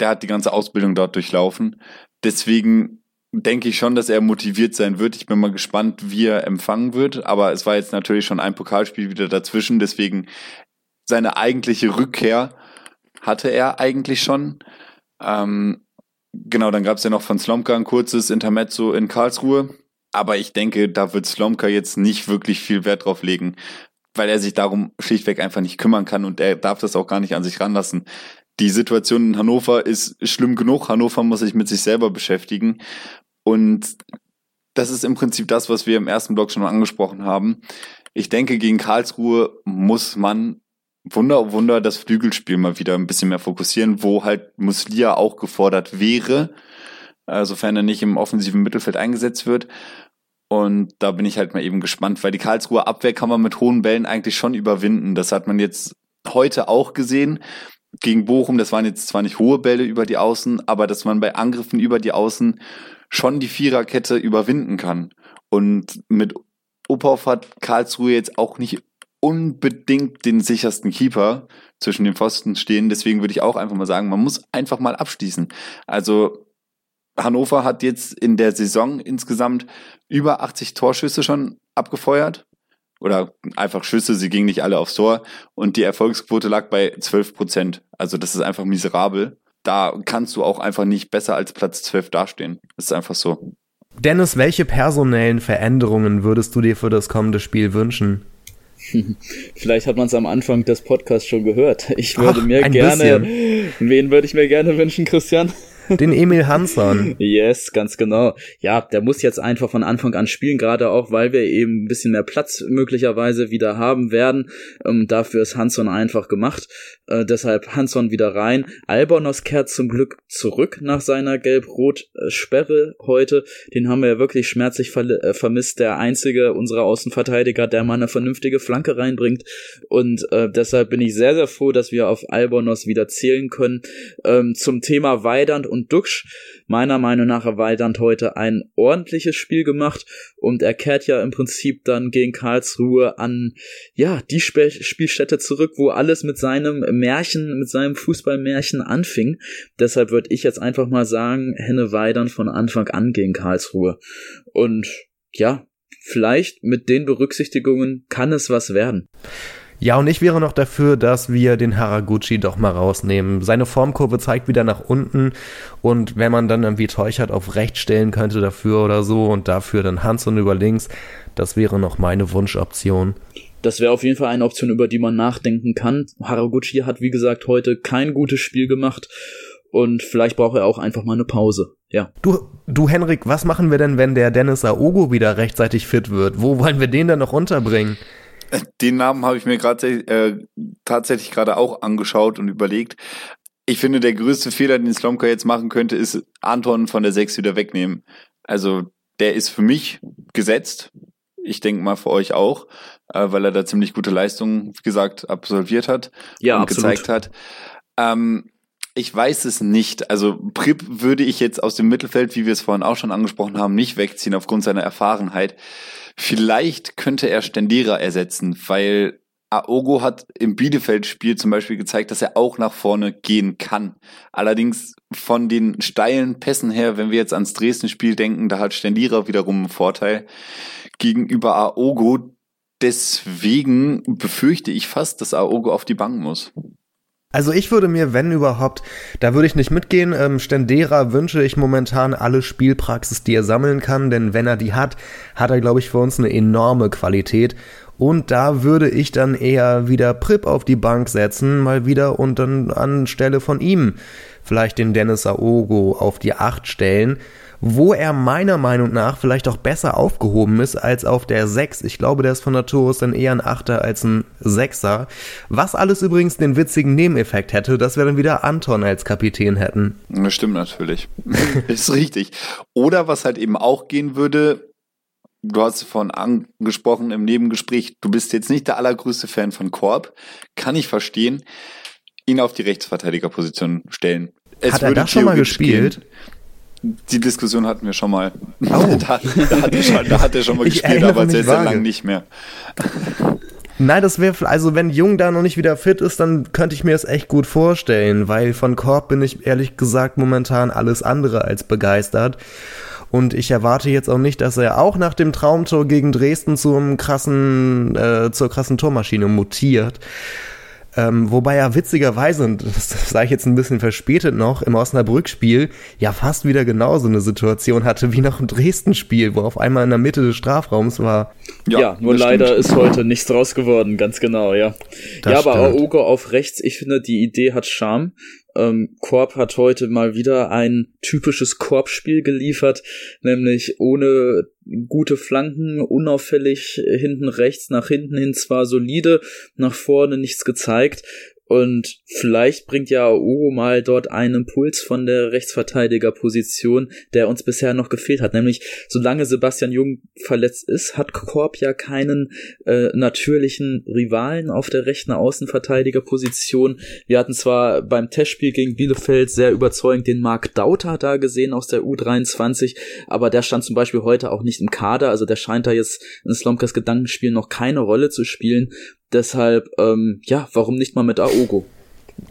der hat die ganze Ausbildung dort durchlaufen. Deswegen denke ich schon, dass er motiviert sein wird. Ich bin mal gespannt, wie er empfangen wird. Aber es war jetzt natürlich schon ein Pokalspiel wieder dazwischen. Deswegen seine eigentliche Rückkehr hatte er eigentlich schon. Ähm, genau, dann gab es ja noch von Slomka ein kurzes Intermezzo in Karlsruhe. Aber ich denke, da wird Slomka jetzt nicht wirklich viel Wert drauf legen, weil er sich darum schlichtweg einfach nicht kümmern kann und er darf das auch gar nicht an sich ranlassen. Die Situation in Hannover ist schlimm genug. Hannover muss sich mit sich selber beschäftigen. Und das ist im Prinzip das, was wir im ersten Blog schon angesprochen haben. Ich denke, gegen Karlsruhe muss man Wunder, Wunder, das Flügelspiel mal wieder ein bisschen mehr fokussieren, wo halt Muslia auch gefordert wäre, äh, sofern er nicht im offensiven Mittelfeld eingesetzt wird. Und da bin ich halt mal eben gespannt, weil die Karlsruher Abwehr kann man mit hohen Bällen eigentlich schon überwinden. Das hat man jetzt heute auch gesehen. Gegen Bochum, das waren jetzt zwar nicht hohe Bälle über die Außen, aber dass man bei Angriffen über die Außen schon die Viererkette überwinden kann. Und mit Uphoff hat Karlsruhe jetzt auch nicht unbedingt den sichersten Keeper zwischen den Pfosten stehen. Deswegen würde ich auch einfach mal sagen, man muss einfach mal abschließen. Also Hannover hat jetzt in der Saison insgesamt über 80 Torschüsse schon abgefeuert. Oder einfach Schüsse, sie gingen nicht alle aufs Tor. Und die Erfolgsquote lag bei 12 Prozent. Also das ist einfach miserabel. Da kannst du auch einfach nicht besser als Platz 12 dastehen. Das ist einfach so. Dennis, welche personellen Veränderungen würdest du dir für das kommende Spiel wünschen? *laughs* Vielleicht hat man es am Anfang des Podcasts schon gehört. Ich würde Ach, mir gerne. Bisschen. Wen würde ich mir gerne wünschen, Christian? Den Emil Hansson. yes, ganz genau. Ja, der muss jetzt einfach von Anfang an spielen, gerade auch, weil wir eben ein bisschen mehr Platz möglicherweise wieder haben werden. Ähm, dafür ist Hansson einfach gemacht. Äh, deshalb Hansson wieder rein. Albonos kehrt zum Glück zurück nach seiner Gelb-Rot-Sperre heute. Den haben wir ja wirklich schmerzlich ver äh, vermisst. Der einzige unserer Außenverteidiger, der mal eine vernünftige Flanke reinbringt. Und äh, deshalb bin ich sehr, sehr froh, dass wir auf Albonos wieder zählen können. Ähm, zum Thema Weidand und und Duxch. Meiner Meinung nach hat Weidand heute ein ordentliches Spiel gemacht und er kehrt ja im Prinzip dann gegen Karlsruhe an, ja, die Sp Spielstätte zurück, wo alles mit seinem Märchen, mit seinem Fußballmärchen anfing. Deshalb würde ich jetzt einfach mal sagen, Henne Weidand von Anfang an gegen Karlsruhe. Und ja, vielleicht mit den Berücksichtigungen kann es was werden. Ja, und ich wäre noch dafür, dass wir den Haraguchi doch mal rausnehmen. Seine Formkurve zeigt wieder nach unten und wenn man dann irgendwie Teuchert auf rechts stellen könnte dafür oder so und dafür dann Hanson über links, das wäre noch meine Wunschoption. Das wäre auf jeden Fall eine Option, über die man nachdenken kann. Haraguchi hat, wie gesagt, heute kein gutes Spiel gemacht und vielleicht braucht er auch einfach mal eine Pause. Ja. Du, du Henrik, was machen wir denn, wenn der Dennis Aogo wieder rechtzeitig fit wird? Wo wollen wir den denn noch unterbringen? Den Namen habe ich mir gerade äh, tatsächlich gerade auch angeschaut und überlegt. Ich finde, der größte Fehler, den Slomka jetzt machen könnte, ist Anton von der 6 wieder wegnehmen. Also der ist für mich gesetzt. Ich denke mal für euch auch, äh, weil er da ziemlich gute Leistungen, wie gesagt, absolviert hat ja, und absolut. gezeigt hat. Ähm, ich weiß es nicht. Also Prip würde ich jetzt aus dem Mittelfeld, wie wir es vorhin auch schon angesprochen haben, nicht wegziehen aufgrund seiner Erfahrenheit. Vielleicht könnte er Stendera ersetzen, weil Aogo hat im Bielefeld-Spiel zum Beispiel gezeigt, dass er auch nach vorne gehen kann. Allerdings von den steilen Pässen her, wenn wir jetzt ans Dresden-Spiel denken, da hat Stendera wiederum einen Vorteil gegenüber Aogo. Deswegen befürchte ich fast, dass Aogo auf die Bank muss. Also ich würde mir, wenn überhaupt, da würde ich nicht mitgehen. Ähm, Stendera wünsche ich momentan alle Spielpraxis, die er sammeln kann, denn wenn er die hat, hat er, glaube ich, für uns eine enorme Qualität. Und da würde ich dann eher wieder Prip auf die Bank setzen, mal wieder und dann anstelle von ihm vielleicht den Dennis Aogo auf die Acht stellen. Wo er meiner Meinung nach vielleicht auch besser aufgehoben ist als auf der 6. Ich glaube, der ist von Natur aus dann eher ein Achter als ein Sechser. Was alles übrigens den witzigen Nebeneffekt hätte, dass wir dann wieder Anton als Kapitän hätten. Das stimmt natürlich. *laughs* ist richtig. Oder was halt eben auch gehen würde, du hast von angesprochen im Nebengespräch, du bist jetzt nicht der allergrößte Fan von Korb. Kann ich verstehen. Ihn auf die Rechtsverteidigerposition stellen. Es Hat er das schon mal gespielt? Gehen. Die Diskussion hatten wir schon mal. Oh. *laughs* da, da, hat er schon, da hat er schon mal ich gespielt, aber sehr, sehr lang nicht mehr. Nein, das wäre, also wenn Jung da noch nicht wieder fit ist, dann könnte ich mir das echt gut vorstellen, weil von Korb bin ich ehrlich gesagt momentan alles andere als begeistert. Und ich erwarte jetzt auch nicht, dass er auch nach dem Traumtor gegen Dresden zum krassen, äh, zur krassen Tormaschine mutiert. Ähm, wobei er witzigerweise, und das *laughs* sage ich jetzt ein bisschen verspätet noch, im Osnabrück-Spiel ja fast wieder genauso eine Situation hatte wie noch im Dresden-Spiel, wo auf einmal in der Mitte des Strafraums war. Ja, ja nur leider stimmt. ist heute nichts draus geworden, ganz genau, ja. Das ja, aber Aogo auf rechts, ich finde, die Idee hat Charme. Ähm, Korb hat heute mal wieder ein typisches Korbspiel geliefert, nämlich ohne gute Flanken, unauffällig hinten rechts, nach hinten hin zwar solide, nach vorne nichts gezeigt. Und vielleicht bringt ja Ugo mal dort einen Impuls von der Rechtsverteidigerposition, der uns bisher noch gefehlt hat. Nämlich, solange Sebastian Jung verletzt ist, hat Korb ja keinen äh, natürlichen Rivalen auf der rechten Außenverteidigerposition. Wir hatten zwar beim Testspiel gegen Bielefeld sehr überzeugend den Marc Dauter da gesehen aus der U23, aber der stand zum Beispiel heute auch nicht im Kader. Also der scheint da jetzt in Slomkas Gedankenspiel noch keine Rolle zu spielen. Deshalb, ähm, ja, warum nicht mal mit Aogo?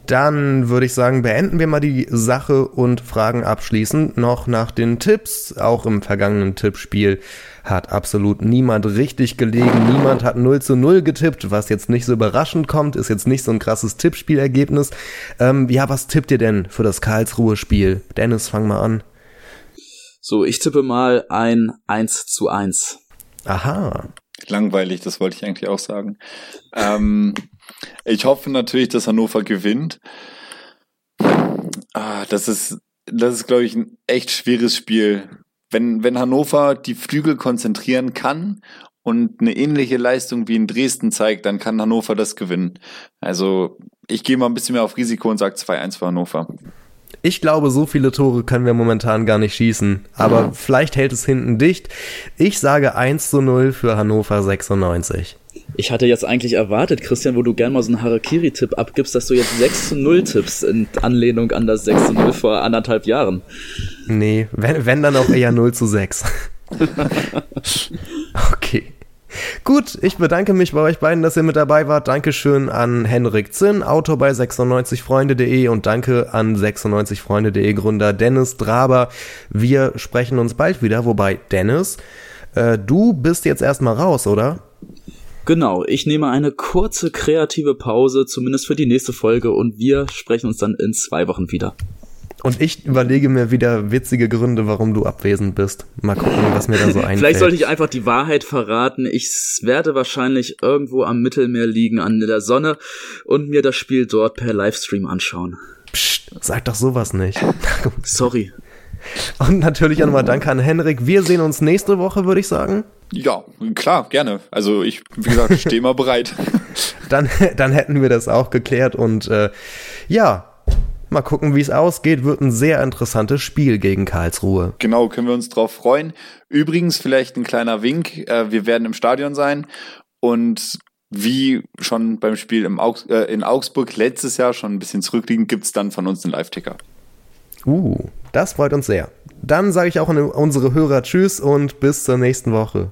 Dann würde ich sagen, beenden wir mal die Sache und fragen abschließend noch nach den Tipps. Auch im vergangenen Tippspiel hat absolut niemand richtig gelegen. Niemand hat 0 zu 0 getippt, was jetzt nicht so überraschend kommt, ist jetzt nicht so ein krasses Tippspielergebnis. Ähm, ja, was tippt ihr denn für das Karlsruhe-Spiel? Dennis, fang mal an. So, ich tippe mal ein 1 zu 1. Aha langweilig, das wollte ich eigentlich auch sagen. Ähm, ich hoffe natürlich, dass Hannover gewinnt. Ah, das ist, das ist, glaube ich, ein echt schweres Spiel. Wenn, wenn Hannover die Flügel konzentrieren kann und eine ähnliche Leistung wie in Dresden zeigt, dann kann Hannover das gewinnen. Also ich gehe mal ein bisschen mehr auf Risiko und sage 2-1 für Hannover. Ich glaube, so viele Tore können wir momentan gar nicht schießen. Aber mhm. vielleicht hält es hinten dicht. Ich sage 1 zu 0 für Hannover 96. Ich hatte jetzt eigentlich erwartet, Christian, wo du gern mal so einen Harakiri-Tipp abgibst, dass du jetzt 6 zu 0 tippst in Anlehnung an das 6 zu 0 vor anderthalb Jahren. Nee, wenn, wenn dann auch eher 0 zu 6. *laughs* *laughs* okay. Gut, ich bedanke mich bei euch beiden, dass ihr mit dabei wart. Dankeschön an Henrik Zinn, Autor bei 96freunde.de und danke an 96freunde.de Gründer Dennis Draber. Wir sprechen uns bald wieder, wobei Dennis, äh, du bist jetzt erstmal raus, oder? Genau, ich nehme eine kurze kreative Pause, zumindest für die nächste Folge und wir sprechen uns dann in zwei Wochen wieder. Und ich überlege mir wieder witzige Gründe, warum du abwesend bist. Mal gucken, was mir da so *laughs* einfällt. Vielleicht sollte ich einfach die Wahrheit verraten. Ich werde wahrscheinlich irgendwo am Mittelmeer liegen an der Sonne und mir das Spiel dort per Livestream anschauen. Psst, sag doch sowas nicht. *laughs* Sorry. Und natürlich auch nochmal Danke an Henrik. Wir sehen uns nächste Woche, würde ich sagen. Ja, klar, gerne. Also ich, wie gesagt, stehe mal bereit. *laughs* dann, dann hätten wir das auch geklärt und äh, ja, Mal gucken, wie es ausgeht. Wird ein sehr interessantes Spiel gegen Karlsruhe. Genau, können wir uns drauf freuen. Übrigens, vielleicht ein kleiner Wink. Äh, wir werden im Stadion sein und wie schon beim Spiel Augs äh, in Augsburg letztes Jahr schon ein bisschen zurückliegend, gibt es dann von uns einen Live-Ticker. Uh, das freut uns sehr. Dann sage ich auch an unsere Hörer Tschüss und bis zur nächsten Woche.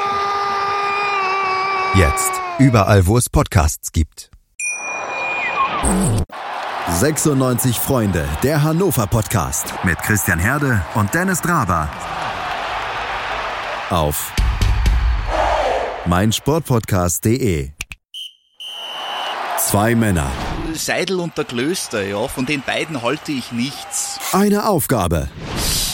Jetzt. Überall, wo es Podcasts gibt. 96 Freunde, der Hannover Podcast mit Christian Herde und Dennis Draber. Auf meinsportpodcast.de. Zwei Männer. Seidel und der Klöster, ja, von den beiden halte ich nichts. Eine Aufgabe.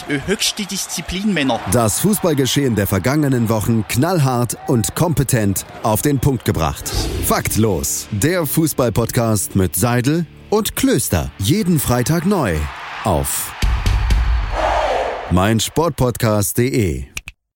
Höchste Disziplin, Männer. Das Fußballgeschehen der vergangenen Wochen knallhart und kompetent auf den Punkt gebracht. Faktlos. Der Fußballpodcast mit Seidel und Klöster. Jeden Freitag neu. Auf meinsportpodcast.de